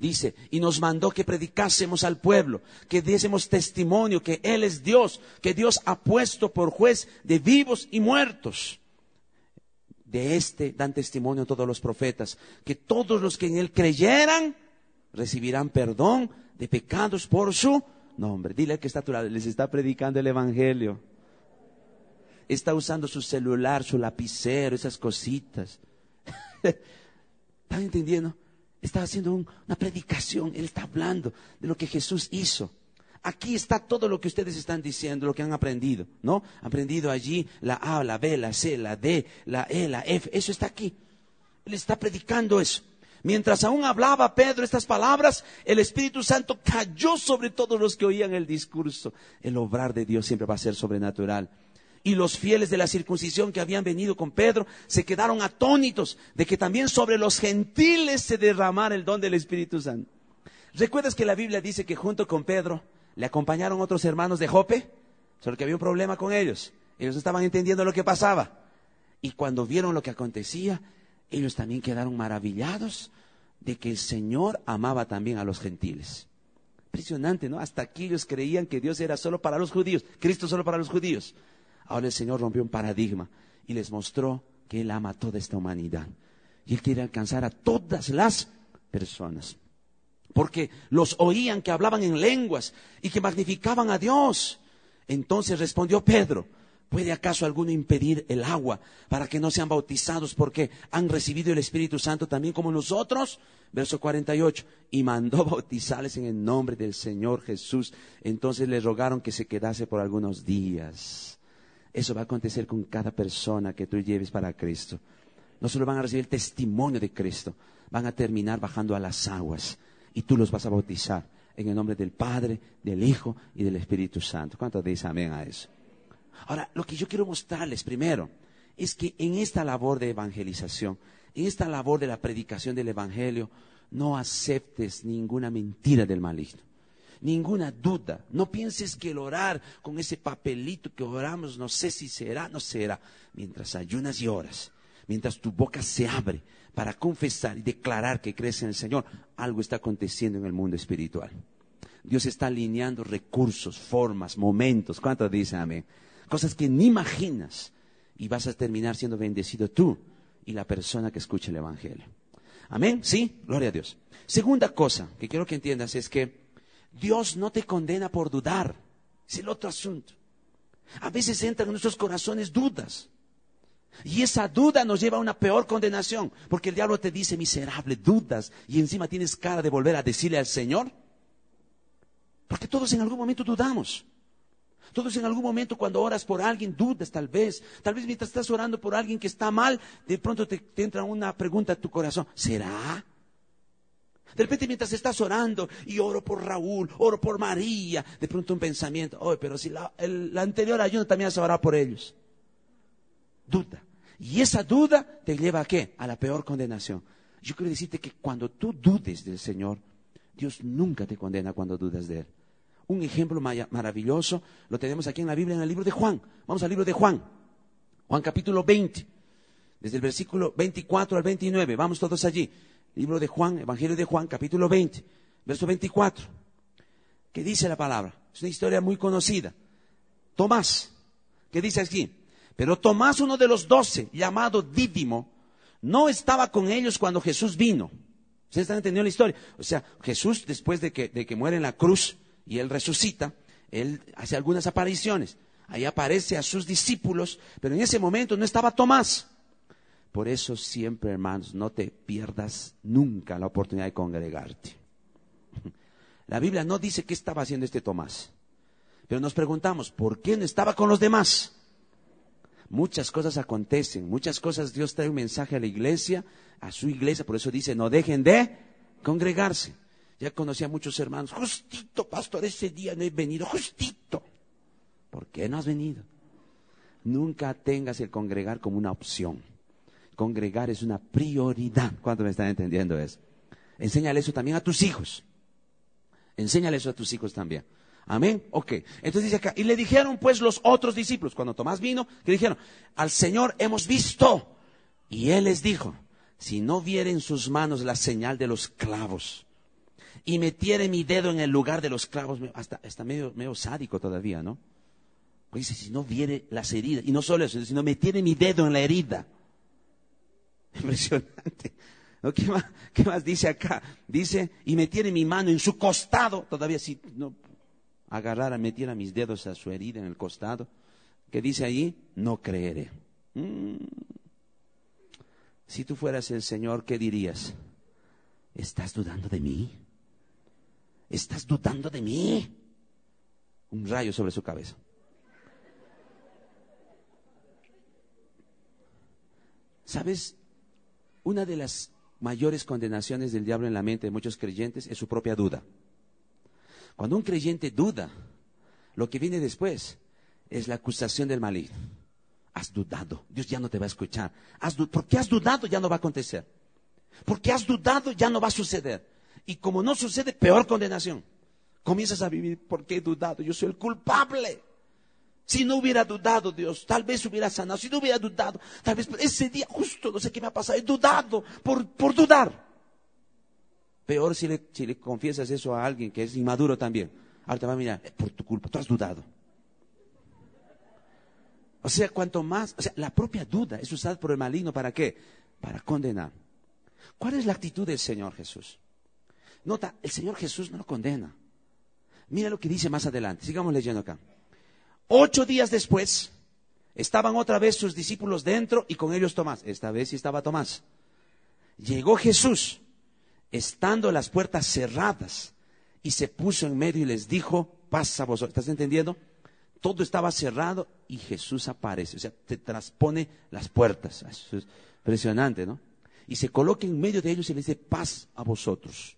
Dice, y nos mandó que predicásemos al pueblo, que diésemos testimonio que Él es Dios, que Dios ha puesto por juez de vivos y muertos. De este dan testimonio todos los profetas, que todos los que en él creyeran recibirán perdón de pecados por su nombre. Dile que está les está predicando el Evangelio. Está usando su celular, su lapicero, esas cositas. ¿Están entendiendo? Está haciendo una predicación, él está hablando de lo que Jesús hizo. Aquí está todo lo que ustedes están diciendo, lo que han aprendido, ¿no? Aprendido allí la A, la B, la C, la D, la E, la F, eso está aquí. Él está predicando eso. Mientras aún hablaba Pedro estas palabras, el Espíritu Santo cayó sobre todos los que oían el discurso. El obrar de Dios siempre va a ser sobrenatural. Y los fieles de la circuncisión que habían venido con Pedro se quedaron atónitos de que también sobre los gentiles se derramara el don del Espíritu Santo. ¿Recuerdas que la Biblia dice que junto con Pedro le acompañaron otros hermanos de Jope, solo que había un problema con ellos. Ellos estaban entendiendo lo que pasaba. Y cuando vieron lo que acontecía, ellos también quedaron maravillados de que el Señor amaba también a los gentiles. Impresionante, ¿no? Hasta aquí ellos creían que Dios era solo para los judíos, Cristo solo para los judíos. Ahora el Señor rompió un paradigma y les mostró que Él ama a toda esta humanidad. Y Él quiere alcanzar a todas las personas porque los oían que hablaban en lenguas y que magnificaban a Dios. Entonces respondió Pedro, ¿puede acaso alguno impedir el agua para que no sean bautizados porque han recibido el Espíritu Santo también como nosotros? Verso 48, y mandó bautizarles en el nombre del Señor Jesús. Entonces le rogaron que se quedase por algunos días. Eso va a acontecer con cada persona que tú lleves para Cristo. No solo van a recibir el testimonio de Cristo, van a terminar bajando a las aguas y tú los vas a bautizar en el nombre del Padre, del Hijo y del Espíritu Santo. ¿Cuántos dicen amén a eso? Ahora, lo que yo quiero mostrarles primero es que en esta labor de evangelización, en esta labor de la predicación del Evangelio, no aceptes ninguna mentira del maligno, ninguna duda. No pienses que el orar con ese papelito que oramos, no sé si será, no será, mientras ayunas y oras, mientras tu boca se abre, para confesar y declarar que crees en el Señor, algo está aconteciendo en el mundo espiritual. Dios está alineando recursos, formas, momentos. ¿Cuántos dicen amén? Cosas que ni imaginas. Y vas a terminar siendo bendecido tú y la persona que escucha el Evangelio. Amén. Sí, gloria a Dios. Segunda cosa que quiero que entiendas es que Dios no te condena por dudar. Es el otro asunto. A veces entran en nuestros corazones dudas. Y esa duda nos lleva a una peor condenación, porque el diablo te dice, miserable, dudas, y encima tienes cara de volver a decirle al Señor. Porque todos en algún momento dudamos. Todos en algún momento cuando oras por alguien dudas tal vez. Tal vez mientras estás orando por alguien que está mal, de pronto te, entra una pregunta a tu corazón. ¿Será? De repente mientras estás orando y oro por Raúl, oro por María, de pronto un pensamiento, oye, pero si la, anterior ayuno también has orado por ellos duda. Y esa duda te lleva a qué? A la peor condenación. Yo quiero decirte que cuando tú dudes del Señor, Dios nunca te condena cuando dudas de Él. Un ejemplo maravilloso lo tenemos aquí en la Biblia, en el libro de Juan. Vamos al libro de Juan. Juan capítulo 20. desde el versículo 24 al 29. Vamos todos allí. Libro de Juan, Evangelio de Juan, capítulo 20, verso 24. ¿Qué dice la palabra? Es una historia muy conocida. Tomás, ¿qué dice aquí? Pero Tomás, uno de los doce, llamado Dídimo, no estaba con ellos cuando Jesús vino. ¿Ustedes están entendiendo la historia? O sea, Jesús, después de que, de que muere en la cruz y él resucita, él hace algunas apariciones. Ahí aparece a sus discípulos, pero en ese momento no estaba Tomás. Por eso siempre, hermanos, no te pierdas nunca la oportunidad de congregarte. La Biblia no dice qué estaba haciendo este Tomás, pero nos preguntamos, ¿por qué no estaba con los demás? Muchas cosas acontecen, muchas cosas Dios trae un mensaje a la iglesia, a su iglesia, por eso dice, no dejen de congregarse. Ya conocí a muchos hermanos, justito, pastor, ese día no he venido, justito. ¿Por qué no has venido? Nunca tengas el congregar como una opción. Congregar es una prioridad. ¿Cuánto me están entendiendo eso? Enséñale eso también a tus hijos. Enséñale eso a tus hijos también. Amén. Ok. Entonces dice acá, y le dijeron pues los otros discípulos, cuando Tomás vino, que dijeron, al Señor hemos visto. Y él les dijo, si no viere en sus manos la señal de los clavos, y metiere mi dedo en el lugar de los clavos, hasta, medio, medio sádico todavía, ¿no? Pues dice, si no viere las heridas, y no solo eso, sino metiere mi dedo en la herida. Impresionante. ¿Qué, más, ¿Qué, más, dice acá? Dice, y metiere mi mano en su costado, todavía si no, agarrara, metiera mis dedos a su herida en el costado, que dice ahí, no creeré. Mm. Si tú fueras el Señor, ¿qué dirías? ¿Estás dudando de mí? ¿Estás dudando de mí? Un rayo sobre su cabeza. ¿Sabes? Una de las mayores condenaciones del diablo en la mente de muchos creyentes es su propia duda. Cuando un creyente duda, lo que viene después es la acusación del maligno. Has dudado, Dios ya no te va a escuchar. Has porque has dudado ya no va a acontecer. Porque has dudado ya no va a suceder. Y como no sucede, peor condenación. Comienzas a vivir porque he dudado, yo soy el culpable. Si no hubiera dudado Dios, tal vez hubiera sanado. Si no hubiera dudado, tal vez ese día justo, no sé qué me ha pasado, he dudado por, por dudar. Peor si le, confiesas eso a alguien que es inmaduro también. Ahora te va a mirar, por tu culpa, tú has dudado. O sea, cuanto más, o sea, la propia duda es usada por el maligno para qué? Para condenar. ¿Cuál es la actitud del Señor Jesús? Nota, el Señor Jesús no lo condena. Mira lo que dice más adelante. Sigamos leyendo acá. Ocho días después, estaban otra vez sus discípulos dentro y con ellos Tomás. Esta vez sí estaba Tomás. Llegó Jesús estando las puertas cerradas, y se puso en medio y les dijo, pasa vosotros. ¿Estás entendiendo? Todo estaba cerrado y Jesús aparece, o sea, te transpone las puertas. Eso es impresionante, ¿no? Y se coloca en medio de ellos y le dice, paz a vosotros.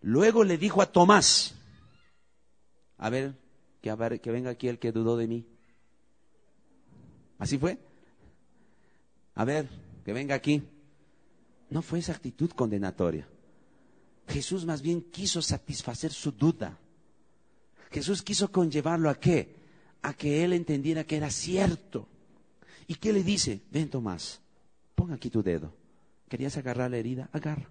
Luego le dijo a Tomás, a ver, que, a ver, que venga aquí el que dudó de mí. ¿Así fue? A ver, que venga aquí. No fue esa actitud condenatoria. Jesús más bien quiso satisfacer su duda. Jesús quiso conllevarlo a qué? A que él entendiera que era cierto. ¿Y qué le dice? Ven Tomás, pon aquí tu dedo. ¿Querías agarrar la herida? Agarra.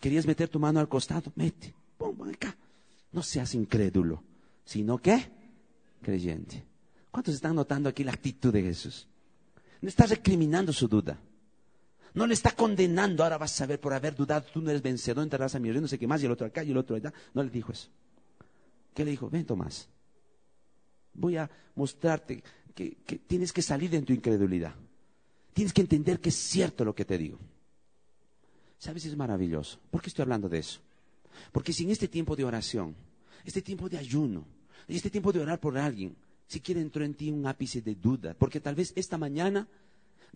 ¿Querías meter tu mano al costado? Mete. Pon acá. No seas incrédulo, sino que creyente. ¿Cuántos están notando aquí la actitud de Jesús? No está recriminando su duda. No le está condenando, ahora vas a ver por haber dudado, tú no eres vencedor, entrarás a mi reino, no sé qué más, y el otro acá y el otro allá. No le dijo eso. ¿Qué le dijo? Ven, Tomás. Voy a mostrarte que, tienes que salir de tu incredulidad. Tienes que entender que es cierto lo que te digo. ¿Sabes? Es maravilloso. ¿Por qué estoy hablando de eso? Porque si en este tiempo de oración, este tiempo de ayuno, este tiempo de orar por alguien, si quiere entró en ti un ápice de duda, porque tal vez esta mañana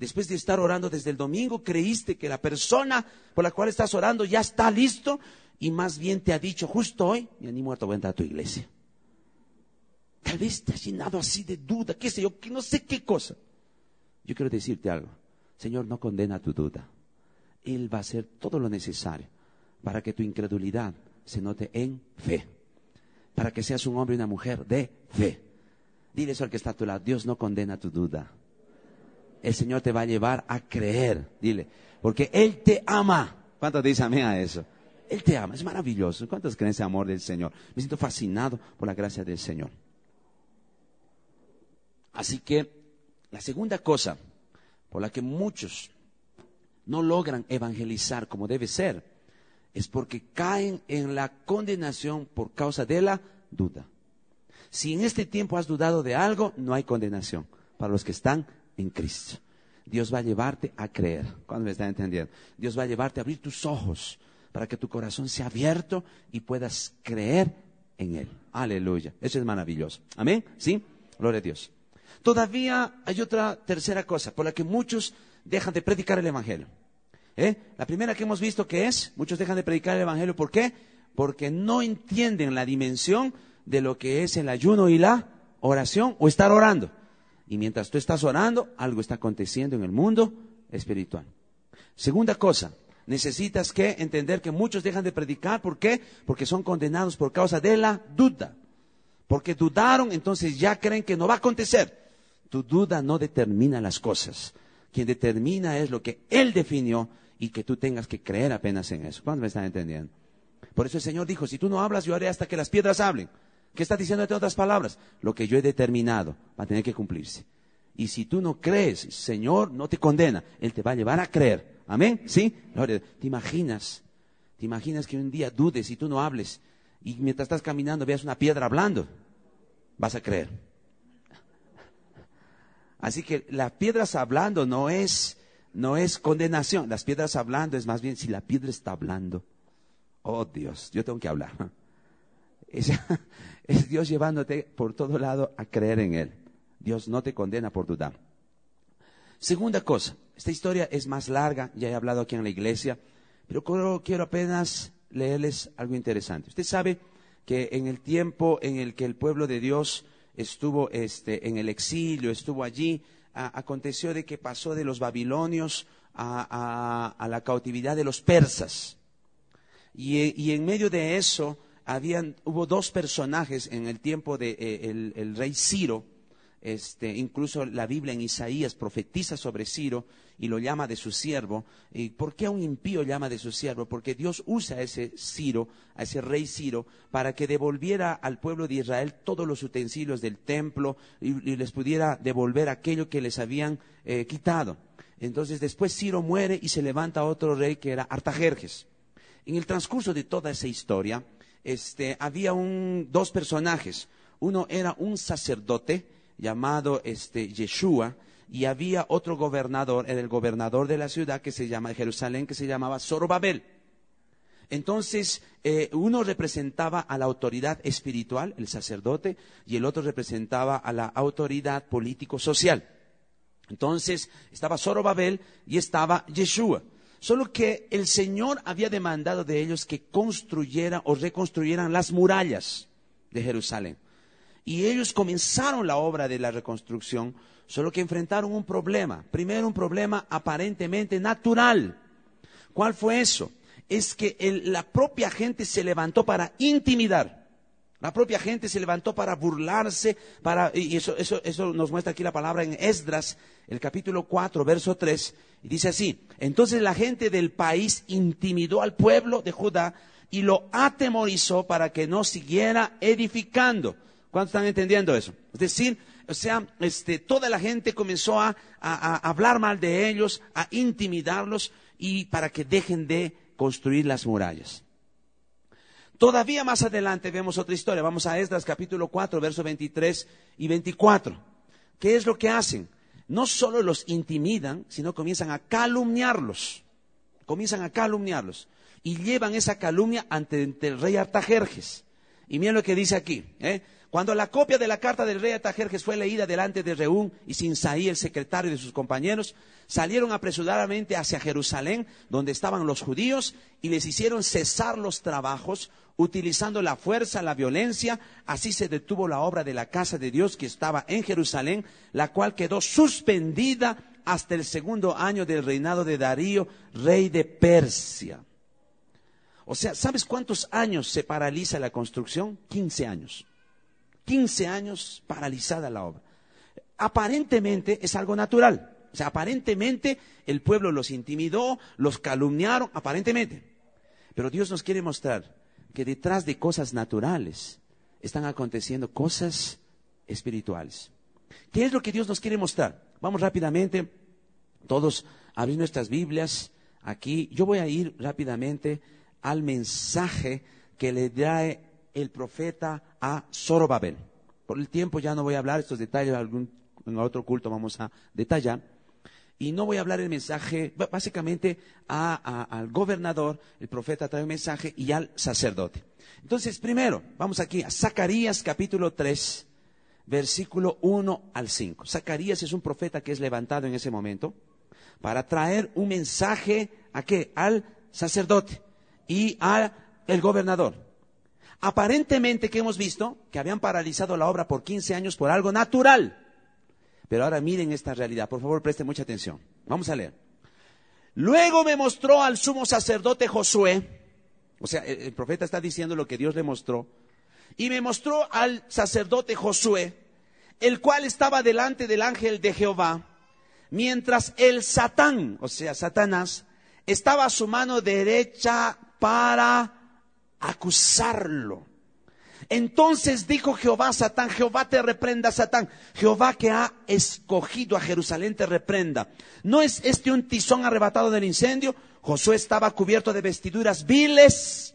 después de estar orando desde el domingo, creíste que la persona por la cual estás orando ya está listo y más bien te ha dicho, justo hoy, muerto voy a entrar a tu iglesia. Tal vez te has llenado así de duda, qué sé yo, que no sé qué cosa. Yo quiero decirte algo. Señor no condena tu duda. Él va a hacer todo lo necesario para que tu incredulidad se note en fe. Para que seas un hombre y una mujer de fe. Dile eso al que está a tu lado. Dios no condena tu duda. El Señor te va a llevar a creer. Dile, porque Él te ama. ¿Cuántos dicen amén a eso? Él te ama, es maravilloso. ¿Cuántos creen ese amor del Señor? Me siento fascinado por la gracia del Señor. Así que la segunda cosa por la que muchos no logran evangelizar como debe ser es porque caen en la condenación por causa de la duda. Si en este tiempo has dudado de algo, no hay condenación para los que están en Cristo. Dios va a llevarte a creer. ¿Cuándo me están entendiendo? Dios va a llevarte a abrir tus ojos para que tu corazón sea abierto y puedas creer en Él. Aleluya. Eso es maravilloso. Amén. ¿Sí? Gloria a Dios. Todavía hay otra tercera cosa por la que muchos dejan de predicar el Evangelio. ¿Eh? La primera que hemos visto que es, muchos dejan de predicar el Evangelio. ¿Por qué? Porque no entienden la dimensión de lo que es el ayuno y la oración o estar orando. Y mientras tú estás orando, algo está aconteciendo en el mundo espiritual. Segunda cosa, necesitas que entender que muchos dejan de predicar. ¿Por qué? Porque son condenados por causa de la duda. Porque dudaron, entonces ya creen que no va a acontecer. Tu duda no determina las cosas. Quien determina es lo que Él definió y que tú tengas que creer apenas en eso. ¿Cuántos me están entendiendo? Por eso el Señor dijo, si tú no hablas, yo haré hasta que las piedras hablen. ¿Qué está diciendo en otras palabras? Lo que yo he determinado va a tener que cumplirse. Y si tú no crees, Señor no te condena, Él te va a llevar a creer. Amén. ¿Sí? ¿Te imaginas? ¿Te imaginas que un día dudes y tú no hables y mientras estás caminando veas una piedra hablando? Vas a creer. Así que las piedras hablando no es, no es condenación. Las piedras hablando es más bien si la piedra está hablando. Oh Dios, yo tengo que hablar. Es, Dios llevándote por todo lado a creer en Él. Dios no te condena por dudar. Segunda cosa, esta historia es más larga, ya he hablado aquí en la iglesia, pero quiero, apenas leerles algo interesante. Usted sabe que en el tiempo en el que el pueblo de Dios estuvo este, en el exilio, estuvo allí, aconteció de que pasó de los babilonios a, la cautividad de los persas. Y, en medio de eso hubo dos personajes en el tiempo del de, eh, rey Ciro, este, incluso la Biblia en Isaías profetiza sobre Ciro y lo llama de su siervo. ¿Y por qué un impío llama de su siervo? Porque Dios usa a ese Ciro, a ese rey Ciro, para que devolviera al pueblo de Israel todos los utensilios del templo y, les pudiera devolver aquello que les habían eh, quitado. Entonces después Ciro muere y se levanta otro rey que era Artajerjes. En el transcurso de toda esa historia, este, había dos personajes. Uno era un sacerdote, llamado este, Yeshua, y había otro gobernador, era el gobernador de la ciudad que se llama Jerusalén, que se llamaba Zorobabel. Entonces, eh, uno representaba a la autoridad espiritual, el sacerdote, y el otro representaba a la autoridad político-social. Entonces, estaba Zorobabel y estaba Yeshua. Solo que el Señor había demandado de ellos que construyeran o reconstruyeran las murallas de Jerusalén. Y ellos comenzaron la obra de la reconstrucción, solo que enfrentaron un problema. Primero un problema aparentemente natural. ¿Cuál fue eso? Es que la propia gente se levantó para intimidar. La propia gente se levantó para burlarse, para, y eso, eso, eso nos muestra aquí la palabra en Esdras, el capítulo 4, verso 3, y dice así, entonces la gente del país intimidó al pueblo de Judá y lo atemorizó para que no siguiera edificando. ¿Cuántos están entendiendo eso? Es decir, o sea, este, toda la gente comenzó a, hablar mal de ellos, a intimidarlos y para que dejen de construir las murallas. Todavía más adelante vemos otra historia. Vamos a Esdras capítulo 4, versos 23 y 24. ¿Qué es lo que hacen? No solo los intimidan, sino comienzan a calumniarlos. Comienzan a calumniarlos. Y llevan esa calumnia ante, el rey Artajerjes. Y miren lo que dice aquí. ¿eh? Cuando la copia de la carta del rey Atajerjes fue leída delante de Reún y Sinsaí, el secretario de sus compañeros, salieron apresuradamente hacia Jerusalén, donde estaban los judíos, y les hicieron cesar los trabajos, utilizando la fuerza, la violencia. Así se detuvo la obra de la casa de Dios que estaba en Jerusalén, la cual quedó suspendida hasta el segundo año del reinado de Darío, rey de Persia. O sea, ¿sabes cuántos años se paraliza la construcción? Quince años. 15 años paralizada la obra. Aparentemente es algo natural. O sea, aparentemente el pueblo los intimidó, los calumniaron, aparentemente. Pero Dios nos quiere mostrar que detrás de cosas naturales están aconteciendo cosas espirituales. ¿Qué es lo que Dios nos quiere mostrar? Vamos rápidamente, todos abrir nuestras Biblias aquí. Yo voy a ir rápidamente al mensaje que le trae el profeta a Zorobabel. Por el tiempo ya no voy a hablar estos detalles, algún, en otro culto vamos a detallar. Y no voy a hablar el mensaje, básicamente al gobernador, el profeta trae un mensaje y al sacerdote. Entonces, primero, vamos aquí a Zacarías capítulo 3, versículo 1 al 5. Zacarías es un profeta que es levantado en ese momento para traer un mensaje a qué? Al sacerdote y al gobernador. Aparentemente que hemos visto que habían paralizado la obra por 15 años por algo natural. Pero ahora miren esta realidad. Por favor, presten mucha atención. Vamos a leer. Luego me mostró al sumo sacerdote Josué. O sea, el, profeta está diciendo lo que Dios le mostró. Y me mostró al sacerdote Josué, el cual estaba delante del ángel de Jehová, mientras el Satán, o sea, Satanás, estaba a su mano derecha para acusarlo. Entonces dijo Jehová a Satán, Jehová te reprenda, Satán. Jehová que ha escogido a Jerusalén te reprenda. ¿No es este un tizón arrebatado del incendio? Josué estaba cubierto de vestiduras viles.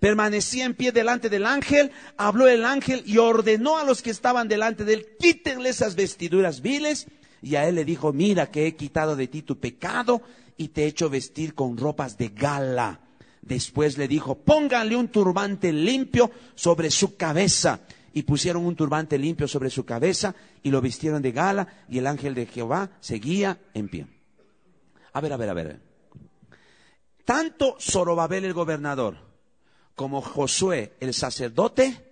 Permanecía en pie delante del ángel, habló el ángel y ordenó a los que estaban delante de él, quítenle esas vestiduras viles. Y a él le dijo, mira que he quitado de ti tu pecado y te he hecho vestir con ropas de gala. Después le dijo, pónganle un turbante limpio sobre su cabeza. Y pusieron un turbante limpio sobre su cabeza y lo vistieron de gala y el ángel de Jehová seguía en pie. A ver, a ver, a ver. Tanto Zorobabel el gobernador como Josué el sacerdote,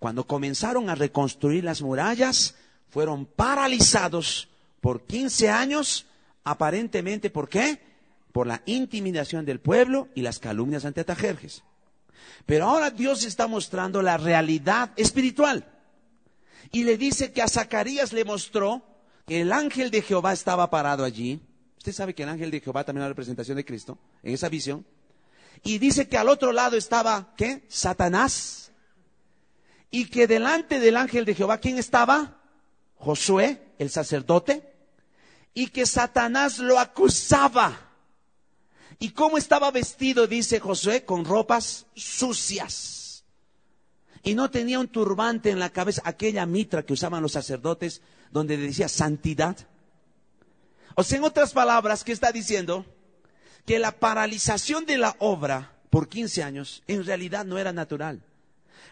cuando comenzaron a reconstruir las murallas, fueron paralizados por 15 años, aparentemente, ¿por qué? Por la intimidación del pueblo y las calumnias ante Atajerjes. Pero ahora Dios está mostrando la realidad espiritual. Y le dice que a Zacarías le mostró que el ángel de Jehová estaba parado allí. Usted sabe que el ángel de Jehová también era la representación de Cristo en esa visión. Y dice que al otro lado estaba, ¿qué? Satanás. Y que delante del ángel de Jehová, ¿quién estaba? Josué, el sacerdote. Y que Satanás lo acusaba ¿Y cómo estaba vestido, dice Josué? Con ropas sucias. Y no tenía un turbante en la cabeza, aquella mitra que usaban los sacerdotes, donde decía santidad. O sea, en otras palabras, ¿qué está diciendo? Que la paralización de la obra por 15 años en realidad no era natural.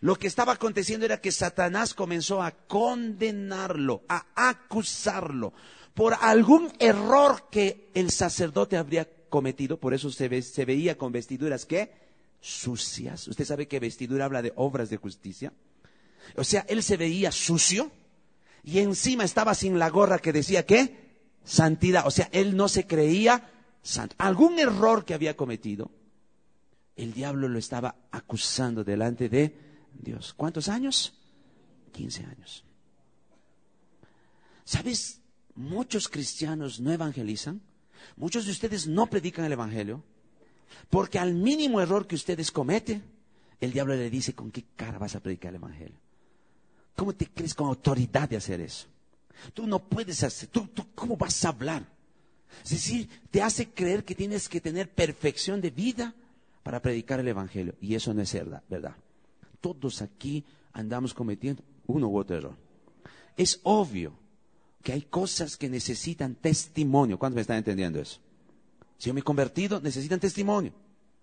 Lo que estaba aconteciendo era que Satanás comenzó a condenarlo, a acusarlo por algún error que el sacerdote habría cometido, por eso se, veía con vestiduras que sucias. Usted sabe que vestidura habla de obras de justicia. O sea, él se veía sucio y encima estaba sin la gorra que decía que santidad. O sea, él no se creía santo. Algún error que había cometido, el diablo lo estaba acusando delante de Dios. ¿Cuántos años? 15 años. ¿Sabes? Muchos cristianos no evangelizan Muchos de ustedes no predican el Evangelio porque al mínimo error que ustedes cometen, el diablo le dice, ¿con qué cara vas a predicar el Evangelio? ¿Cómo te crees con autoridad de hacer eso? Tú no puedes hacer, tú, ¿cómo vas a hablar? Es decir, te hace creer que tienes que tener perfección de vida para predicar el Evangelio. Y eso no es verdad, ¿verdad? Todos aquí andamos cometiendo uno u otro error. Es obvio que hay cosas que necesitan testimonio. ¿Cuántos me están entendiendo eso? Si yo me he convertido, necesitan testimonio.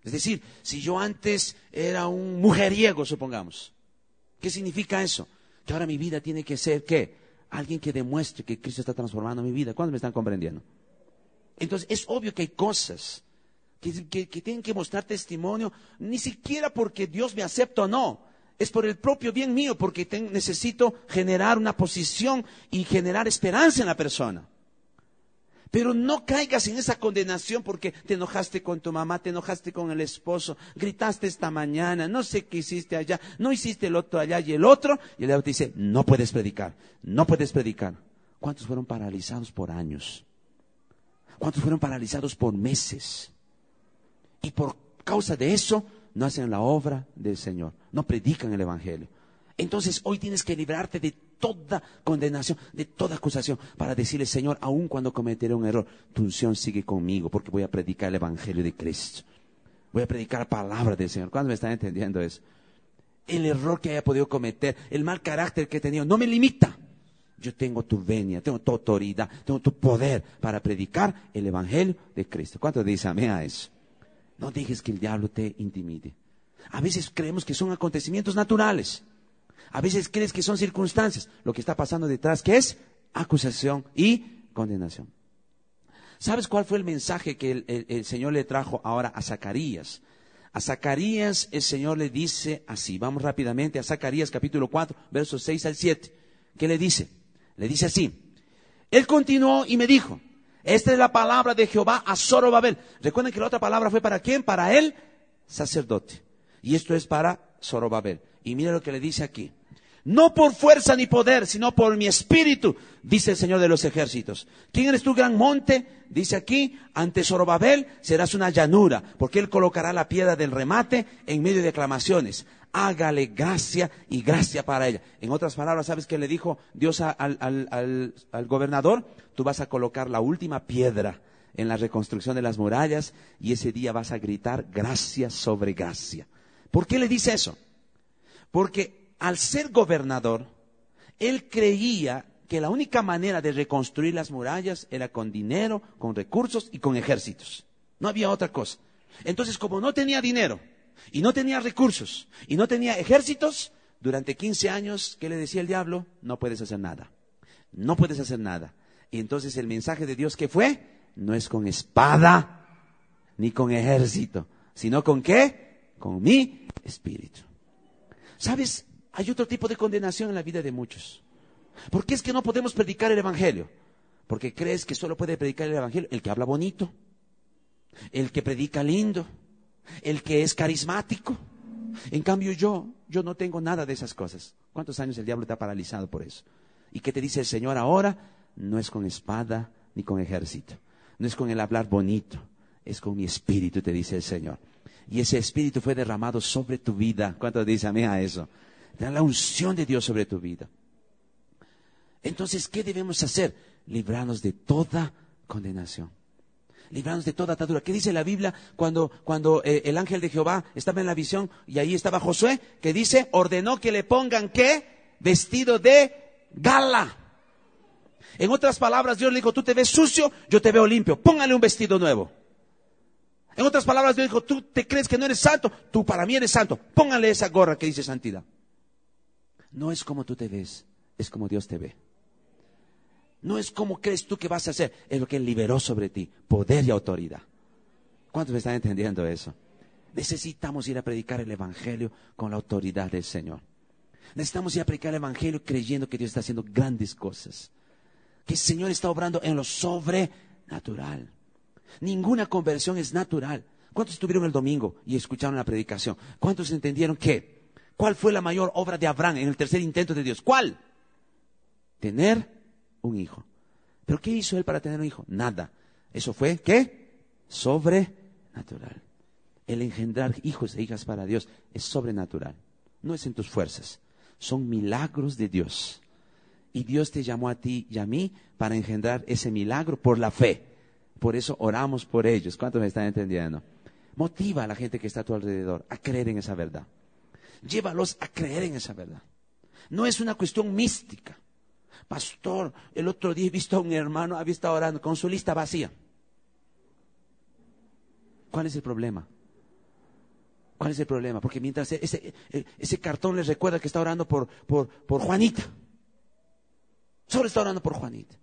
Es decir, si yo antes era un mujeriego, supongamos, ¿qué significa eso? Que ahora mi vida tiene que ser, ¿qué? Alguien que demuestre que Cristo está transformando mi vida. ¿Cuántos me están comprendiendo? Entonces, es obvio que hay cosas que, que tienen que mostrar testimonio, ni siquiera porque Dios me acepta o no, es por el propio bien mío, porque necesito generar una posición y generar esperanza en la persona. Pero no caigas en esa condenación porque te enojaste con tu mamá, te enojaste con el esposo, gritaste esta mañana, no sé qué hiciste allá, no hiciste el otro allá y el otro. Y el otro te dice, no puedes predicar, no puedes predicar. ¿Cuántos fueron paralizados por años? ¿Cuántos fueron paralizados por meses? Y por causa de eso no hacen la obra del Señor, no predican el Evangelio. Entonces hoy tienes que librarte de toda condenación, de toda acusación, para decirle, Señor, aun cuando cometeré un error, tu unción sigue conmigo, porque voy a predicar el Evangelio de Cristo. Voy a predicar la palabra del Señor. ¿Cuándo me están entendiendo eso? El error que haya podido cometer, el mal carácter que he tenido, no me limita. Yo tengo tu venia, tengo tu autoridad, tengo tu poder para predicar el Evangelio de Cristo. ¿Cuánto dice amén a eso? No dejes que el diablo te intimide. A veces creemos que son acontecimientos naturales. A veces crees que son circunstancias. Lo que está pasando detrás, que es acusación y condenación. ¿Sabes cuál fue el mensaje que el, Señor le trajo ahora a Zacarías? A Zacarías el Señor le dice así. Vamos rápidamente a Zacarías capítulo 4, versos 6 al 7. ¿Qué le dice? Le dice así. Él continuó y me dijo, esta es la palabra de Jehová a Zorobabel. Recuerden que la otra palabra fue para quién? Para el sacerdote. Y esto es para Zorobabel. Y mire lo que le dice aquí. No por fuerza ni poder, sino por mi espíritu, dice el Señor de los ejércitos. ¿Quién eres tú, gran monte? Dice aquí, ante Zorobabel serás una llanura, porque él colocará la piedra del remate en medio de aclamaciones. Hágale gracia y gracia para ella. En otras palabras, ¿sabes qué le dijo Dios al, al gobernador? Tú vas a colocar la última piedra en la reconstrucción de las murallas y ese día vas a gritar gracia sobre gracia. ¿Por qué le dice eso? Porque al ser gobernador, él creía que la única manera de reconstruir las murallas era con dinero, con recursos y con ejércitos. No había otra cosa. Entonces, como no tenía dinero y no tenía recursos y no tenía ejércitos, durante 15 años, ¿qué le decía el diablo? No puedes hacer nada. No puedes hacer nada. Y entonces el mensaje de Dios que fue, no es con espada ni con ejército, sino con qué? Con mi espíritu. ¿Sabes? Hay otro tipo de condenación en la vida de muchos. ¿Por qué es que no podemos predicar el Evangelio? Porque crees que solo puede predicar el Evangelio el que habla bonito, el que predica lindo, el que es carismático. En cambio yo, yo no tengo nada de esas cosas. ¿Cuántos años el diablo está paralizado por eso? ¿Y qué te dice el Señor ahora? No es con espada ni con ejército. No es con el hablar bonito. Es con mi espíritu, te dice el Señor. Y ese espíritu fue derramado sobre tu vida. ¿Cuántos dicen a a eso? La unción de Dios sobre tu vida. Entonces, ¿qué debemos hacer? Librarnos de toda condenación. Librarnos de toda atadura. ¿Qué dice la Biblia cuando, cuando eh, el ángel de Jehová estaba en la visión y ahí estaba Josué? Que dice, ordenó que le pongan qué? Vestido de gala. En otras palabras, Dios le dijo, tú te ves sucio, yo te veo limpio. Póngale un vestido nuevo. En otras palabras, Dios dijo, tú te crees que no eres santo, tú para mí eres santo. Póngale esa gorra que dice santidad. No es como tú te ves, es como Dios te ve. No es como crees tú que vas a hacer, es lo que liberó sobre ti, poder y autoridad. ¿Cuántos me están entendiendo eso? Necesitamos ir a predicar el Evangelio con la autoridad del Señor. Necesitamos ir a predicar el Evangelio creyendo que Dios está haciendo grandes cosas. Que el Señor está obrando en lo sobrenatural. Ninguna conversión es natural. ¿Cuántos estuvieron el domingo y escucharon la predicación? ¿Cuántos entendieron que ¿Cuál fue la mayor obra de Abraham en el tercer intento de Dios? ¿Cuál? Tener un hijo. ¿Pero qué hizo él para tener un hijo? Nada. Eso fue, ¿qué? Sobrenatural. El engendrar hijos e hijas para Dios es sobrenatural. No es en tus fuerzas. Son milagros de Dios. Y Dios te llamó a ti y a mí para engendrar ese milagro por la fe. Por eso oramos por ellos. ¿Cuántos me están entendiendo? Motiva a la gente que está a tu alrededor a creer en esa verdad llévalos a creer en esa verdad. No es una cuestión mística. Pastor, el otro día he visto a un hermano, había estado orando con su lista vacía. ¿Cuál es el problema? ¿Cuál es el problema? Porque mientras ese, ese cartón les recuerda que está orando por, por, por Juanita. Solo está orando por Juanita.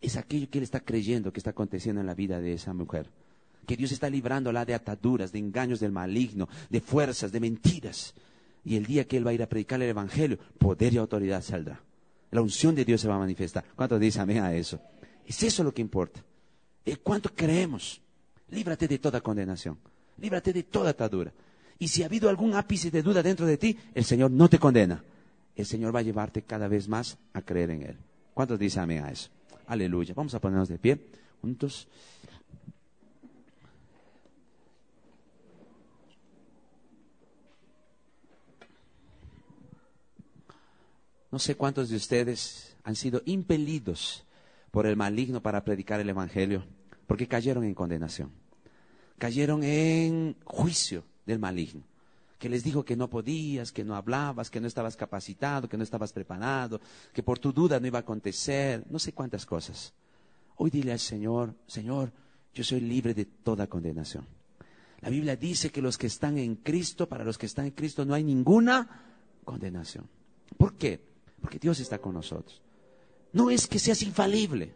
Es aquello que él está creyendo que está aconteciendo en la vida de esa mujer que Dios está librándola de ataduras, de engaños del maligno, de fuerzas, de mentiras. Y el día que Él va a ir a predicar el Evangelio, poder y autoridad saldrá. La unción de Dios se va a manifestar. ¿Cuántos dicen amén a eso? Es eso lo que importa. ¿Cuánto creemos? Líbrate de toda condenación. Líbrate de toda atadura. Y si ha habido algún ápice de duda dentro de ti, el Señor no te condena. El Señor va a llevarte cada vez más a creer en Él. ¿Cuántos dicen amén a eso? Aleluya. Vamos a ponernos de pie. juntos. No sé cuántos de ustedes han sido impelidos por el maligno para predicar el Evangelio, porque cayeron en condenación, cayeron en juicio del maligno, que les dijo que no podías, que no hablabas, que no estabas capacitado, que no estabas preparado, que por tu duda no iba a acontecer, no sé cuántas cosas. Hoy dile al Señor, Señor, yo soy libre de toda condenación. La Biblia dice que los que están en Cristo, para los que están en Cristo no hay ninguna condenación. ¿Por qué? Porque Dios está con nosotros. No es que seas infalible.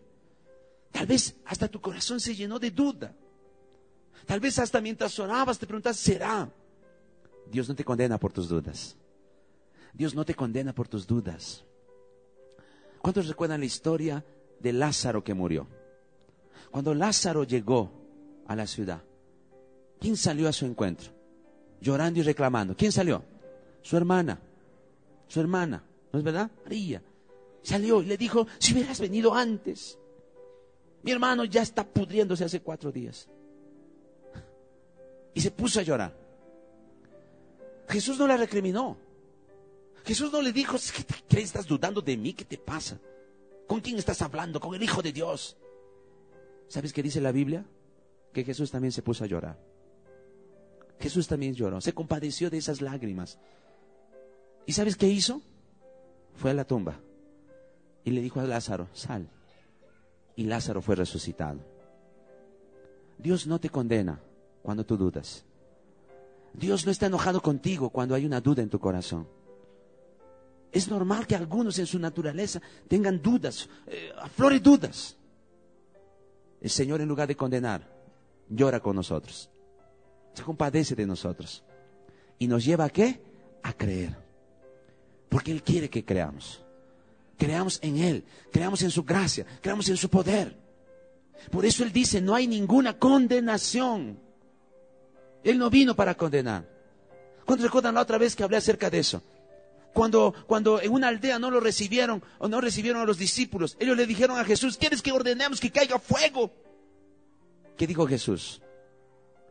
Tal vez hasta tu corazón se llenó de duda. Tal vez hasta mientras orabas te preguntas, ¿será? Dios no te condena por tus dudas. Dios no te condena por tus dudas. ¿Cuántos recuerdan la historia de Lázaro que murió? Cuando Lázaro llegó a la ciudad, ¿quién salió a su encuentro? Llorando y reclamando. ¿Quién salió? Su hermana. Su hermana. ¿No es verdad? María. Salió y le dijo, si hubieras venido antes. Mi hermano ya está pudriéndose hace cuatro días. Y se puso a llorar. Jesús no la recriminó. Jesús no le dijo, ¿qué te crees? ¿Estás dudando de mí? ¿Qué te pasa? ¿Con quién estás hablando? Con el Hijo de Dios. ¿Sabes qué dice la Biblia? Que Jesús también se puso a llorar. Jesús también lloró, se compadeció de esas lágrimas. ¿Y sabes qué hizo? Fue a la tumba y le dijo a Lázaro, sal. Y Lázaro fue resucitado. Dios no te condena cuando tú dudas. Dios no está enojado contigo cuando hay una duda en tu corazón. Es normal que algunos en su naturaleza tengan dudas, eh, aflore dudas. El Señor en lugar de condenar, llora con nosotros. Se compadece de nosotros. ¿Y nos lleva a qué? A creer. Porque Él quiere que creamos. Creamos en Él, creamos en su gracia, creamos en su poder. Por eso Él dice, no hay ninguna condenación. Él no vino para condenar. ¿Cuántos recuerdan la otra vez que hablé acerca de eso? Cuando, cuando en una aldea no lo recibieron o no recibieron a los discípulos, ellos le dijeron a Jesús, ¿quieres que ordenemos que caiga fuego? ¿Qué dijo Jesús?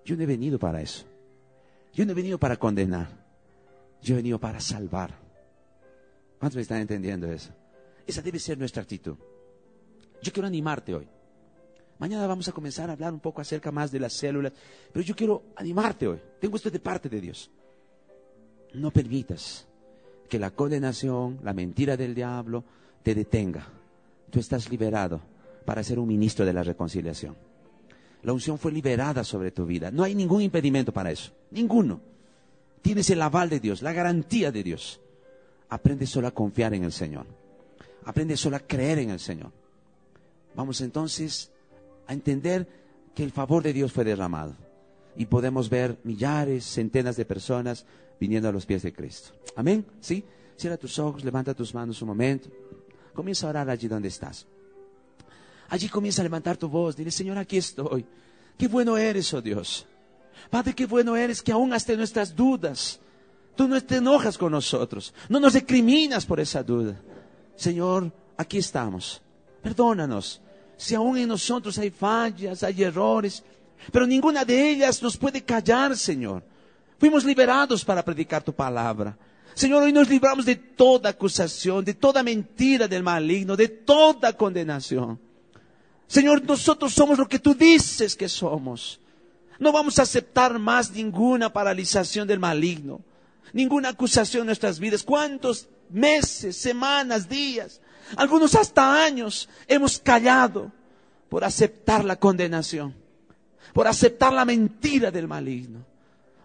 Yo no he venido para eso. Yo no he venido para condenar. Yo he venido para salvar. ¿Cuántos me están entendiendo eso? Esa debe ser nuestra actitud. Yo quiero animarte hoy. Mañana vamos a comenzar a hablar un poco acerca más de las células, pero yo quiero animarte hoy. Tengo esto de parte de Dios. No permitas que la condenación, la mentira del diablo te detenga. Tú estás liberado para ser un ministro de la reconciliación. La unción fue liberada sobre tu vida. No hay ningún impedimento para eso. Ninguno. Tienes el aval de Dios, la garantía de Dios. Aprende solo a confiar en el Señor. Aprende solo a creer en el Señor. Vamos entonces a entender que el favor de Dios fue derramado. Y podemos ver millares, centenas de personas viniendo a los pies de Cristo. Amén. ¿Sí? Cierra tus ojos, levanta tus manos un momento. Comienza a orar allí donde estás. Allí comienza a levantar tu voz. Dile, Señor, aquí estoy. Qué bueno eres, oh Dios. Padre, qué bueno eres que aún hasta nuestras dudas Tú no te enojas con nosotros, no nos recriminas por esa duda. Señor, aquí estamos. Perdónanos. Si aún en nosotros hay fallas, hay errores, pero ninguna de ellas nos puede callar, Señor. Fuimos liberados para predicar tu palabra. Señor, hoy nos libramos de toda acusación, de toda mentira del maligno, de toda condenación. Señor, nosotros somos lo que tú dices que somos. No vamos a aceptar más ninguna paralización del maligno ninguna acusación en nuestras vidas. ¿Cuántos meses, semanas, días, algunos hasta años hemos callado por aceptar la condenación, por aceptar la mentira del maligno?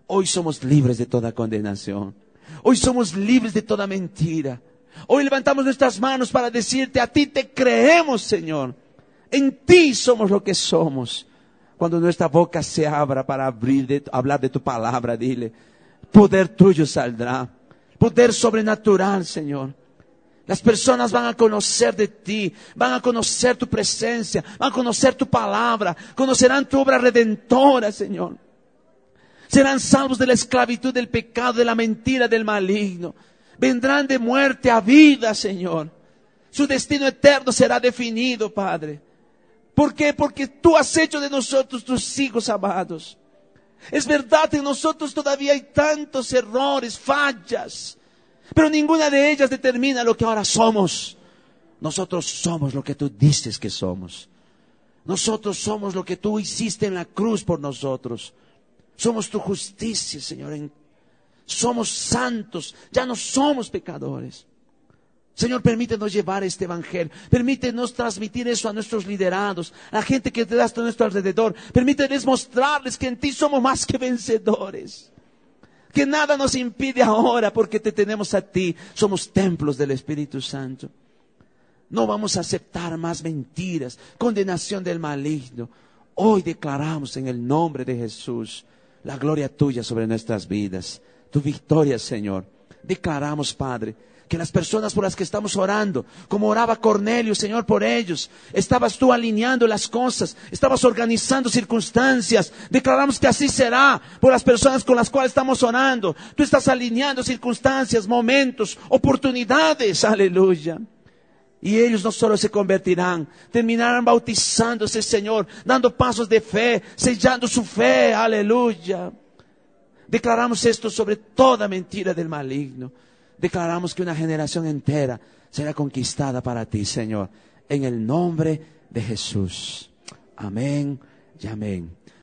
Hoy somos libres de toda condenación. Hoy somos libres de toda mentira. Hoy levantamos nuestras manos para decirte, a ti te creemos, Señor. En ti somos lo que somos. Cuando nuestra boca se abra para abrir hablar de tu palabra, dile, poder tuyo saldrá. Poder sobrenatural, Señor. Las personas van a conocer de ti, van a conocer tu presencia, van a conocer tu palabra, conocerán tu obra redentora, Señor. Serán salvos de la esclavitud, del pecado, de la mentira, del maligno. Vendrán de muerte a vida, Señor. Su destino eterno será definido, Padre. ¿Por qué? Porque tú has hecho de nosotros tus hijos amados. Es verdad en nosotros todavía hay tantos errores, fallas, pero ninguna de ellas determina lo que ahora somos. Nosotros somos lo que tú dices que somos. Nosotros somos lo que tú hiciste en la cruz por nosotros. Somos tu justicia, Señor. Somos santos, ya no somos pecadores. Señor, permítenos llevar este evangelio. Permítenos transmitir eso a nuestros liderados, a la gente que te da a nuestro alrededor. Permítenos mostrarles que en ti somos más que vencedores. Que nada nos impide ahora porque te tenemos a ti. Somos templos del Espíritu Santo. No vamos a aceptar más mentiras, condenación del maligno. Hoy declaramos en el nombre de Jesús la gloria tuya sobre nuestras vidas, tu victoria, Señor. Declaramos, Padre, que las personas por las que estamos orando, como oraba Cornelio, Señor, por ellos, estabas tú alineando las cosas, estabas organizando circunstancias. Declaramos que así será por las personas con las cuales estamos orando. Tú estás alineando circunstancias, momentos, oportunidades. Aleluya. Y ellos no solo se convertirán, terminarán bautizándose, Señor, dando pasos de fe, sellando su fe. Aleluya. Declaramos esto sobre toda mentira del maligno declaramos que una generación entera será conquistada para ti, Señor, en el nombre de Jesús. Amén y amén.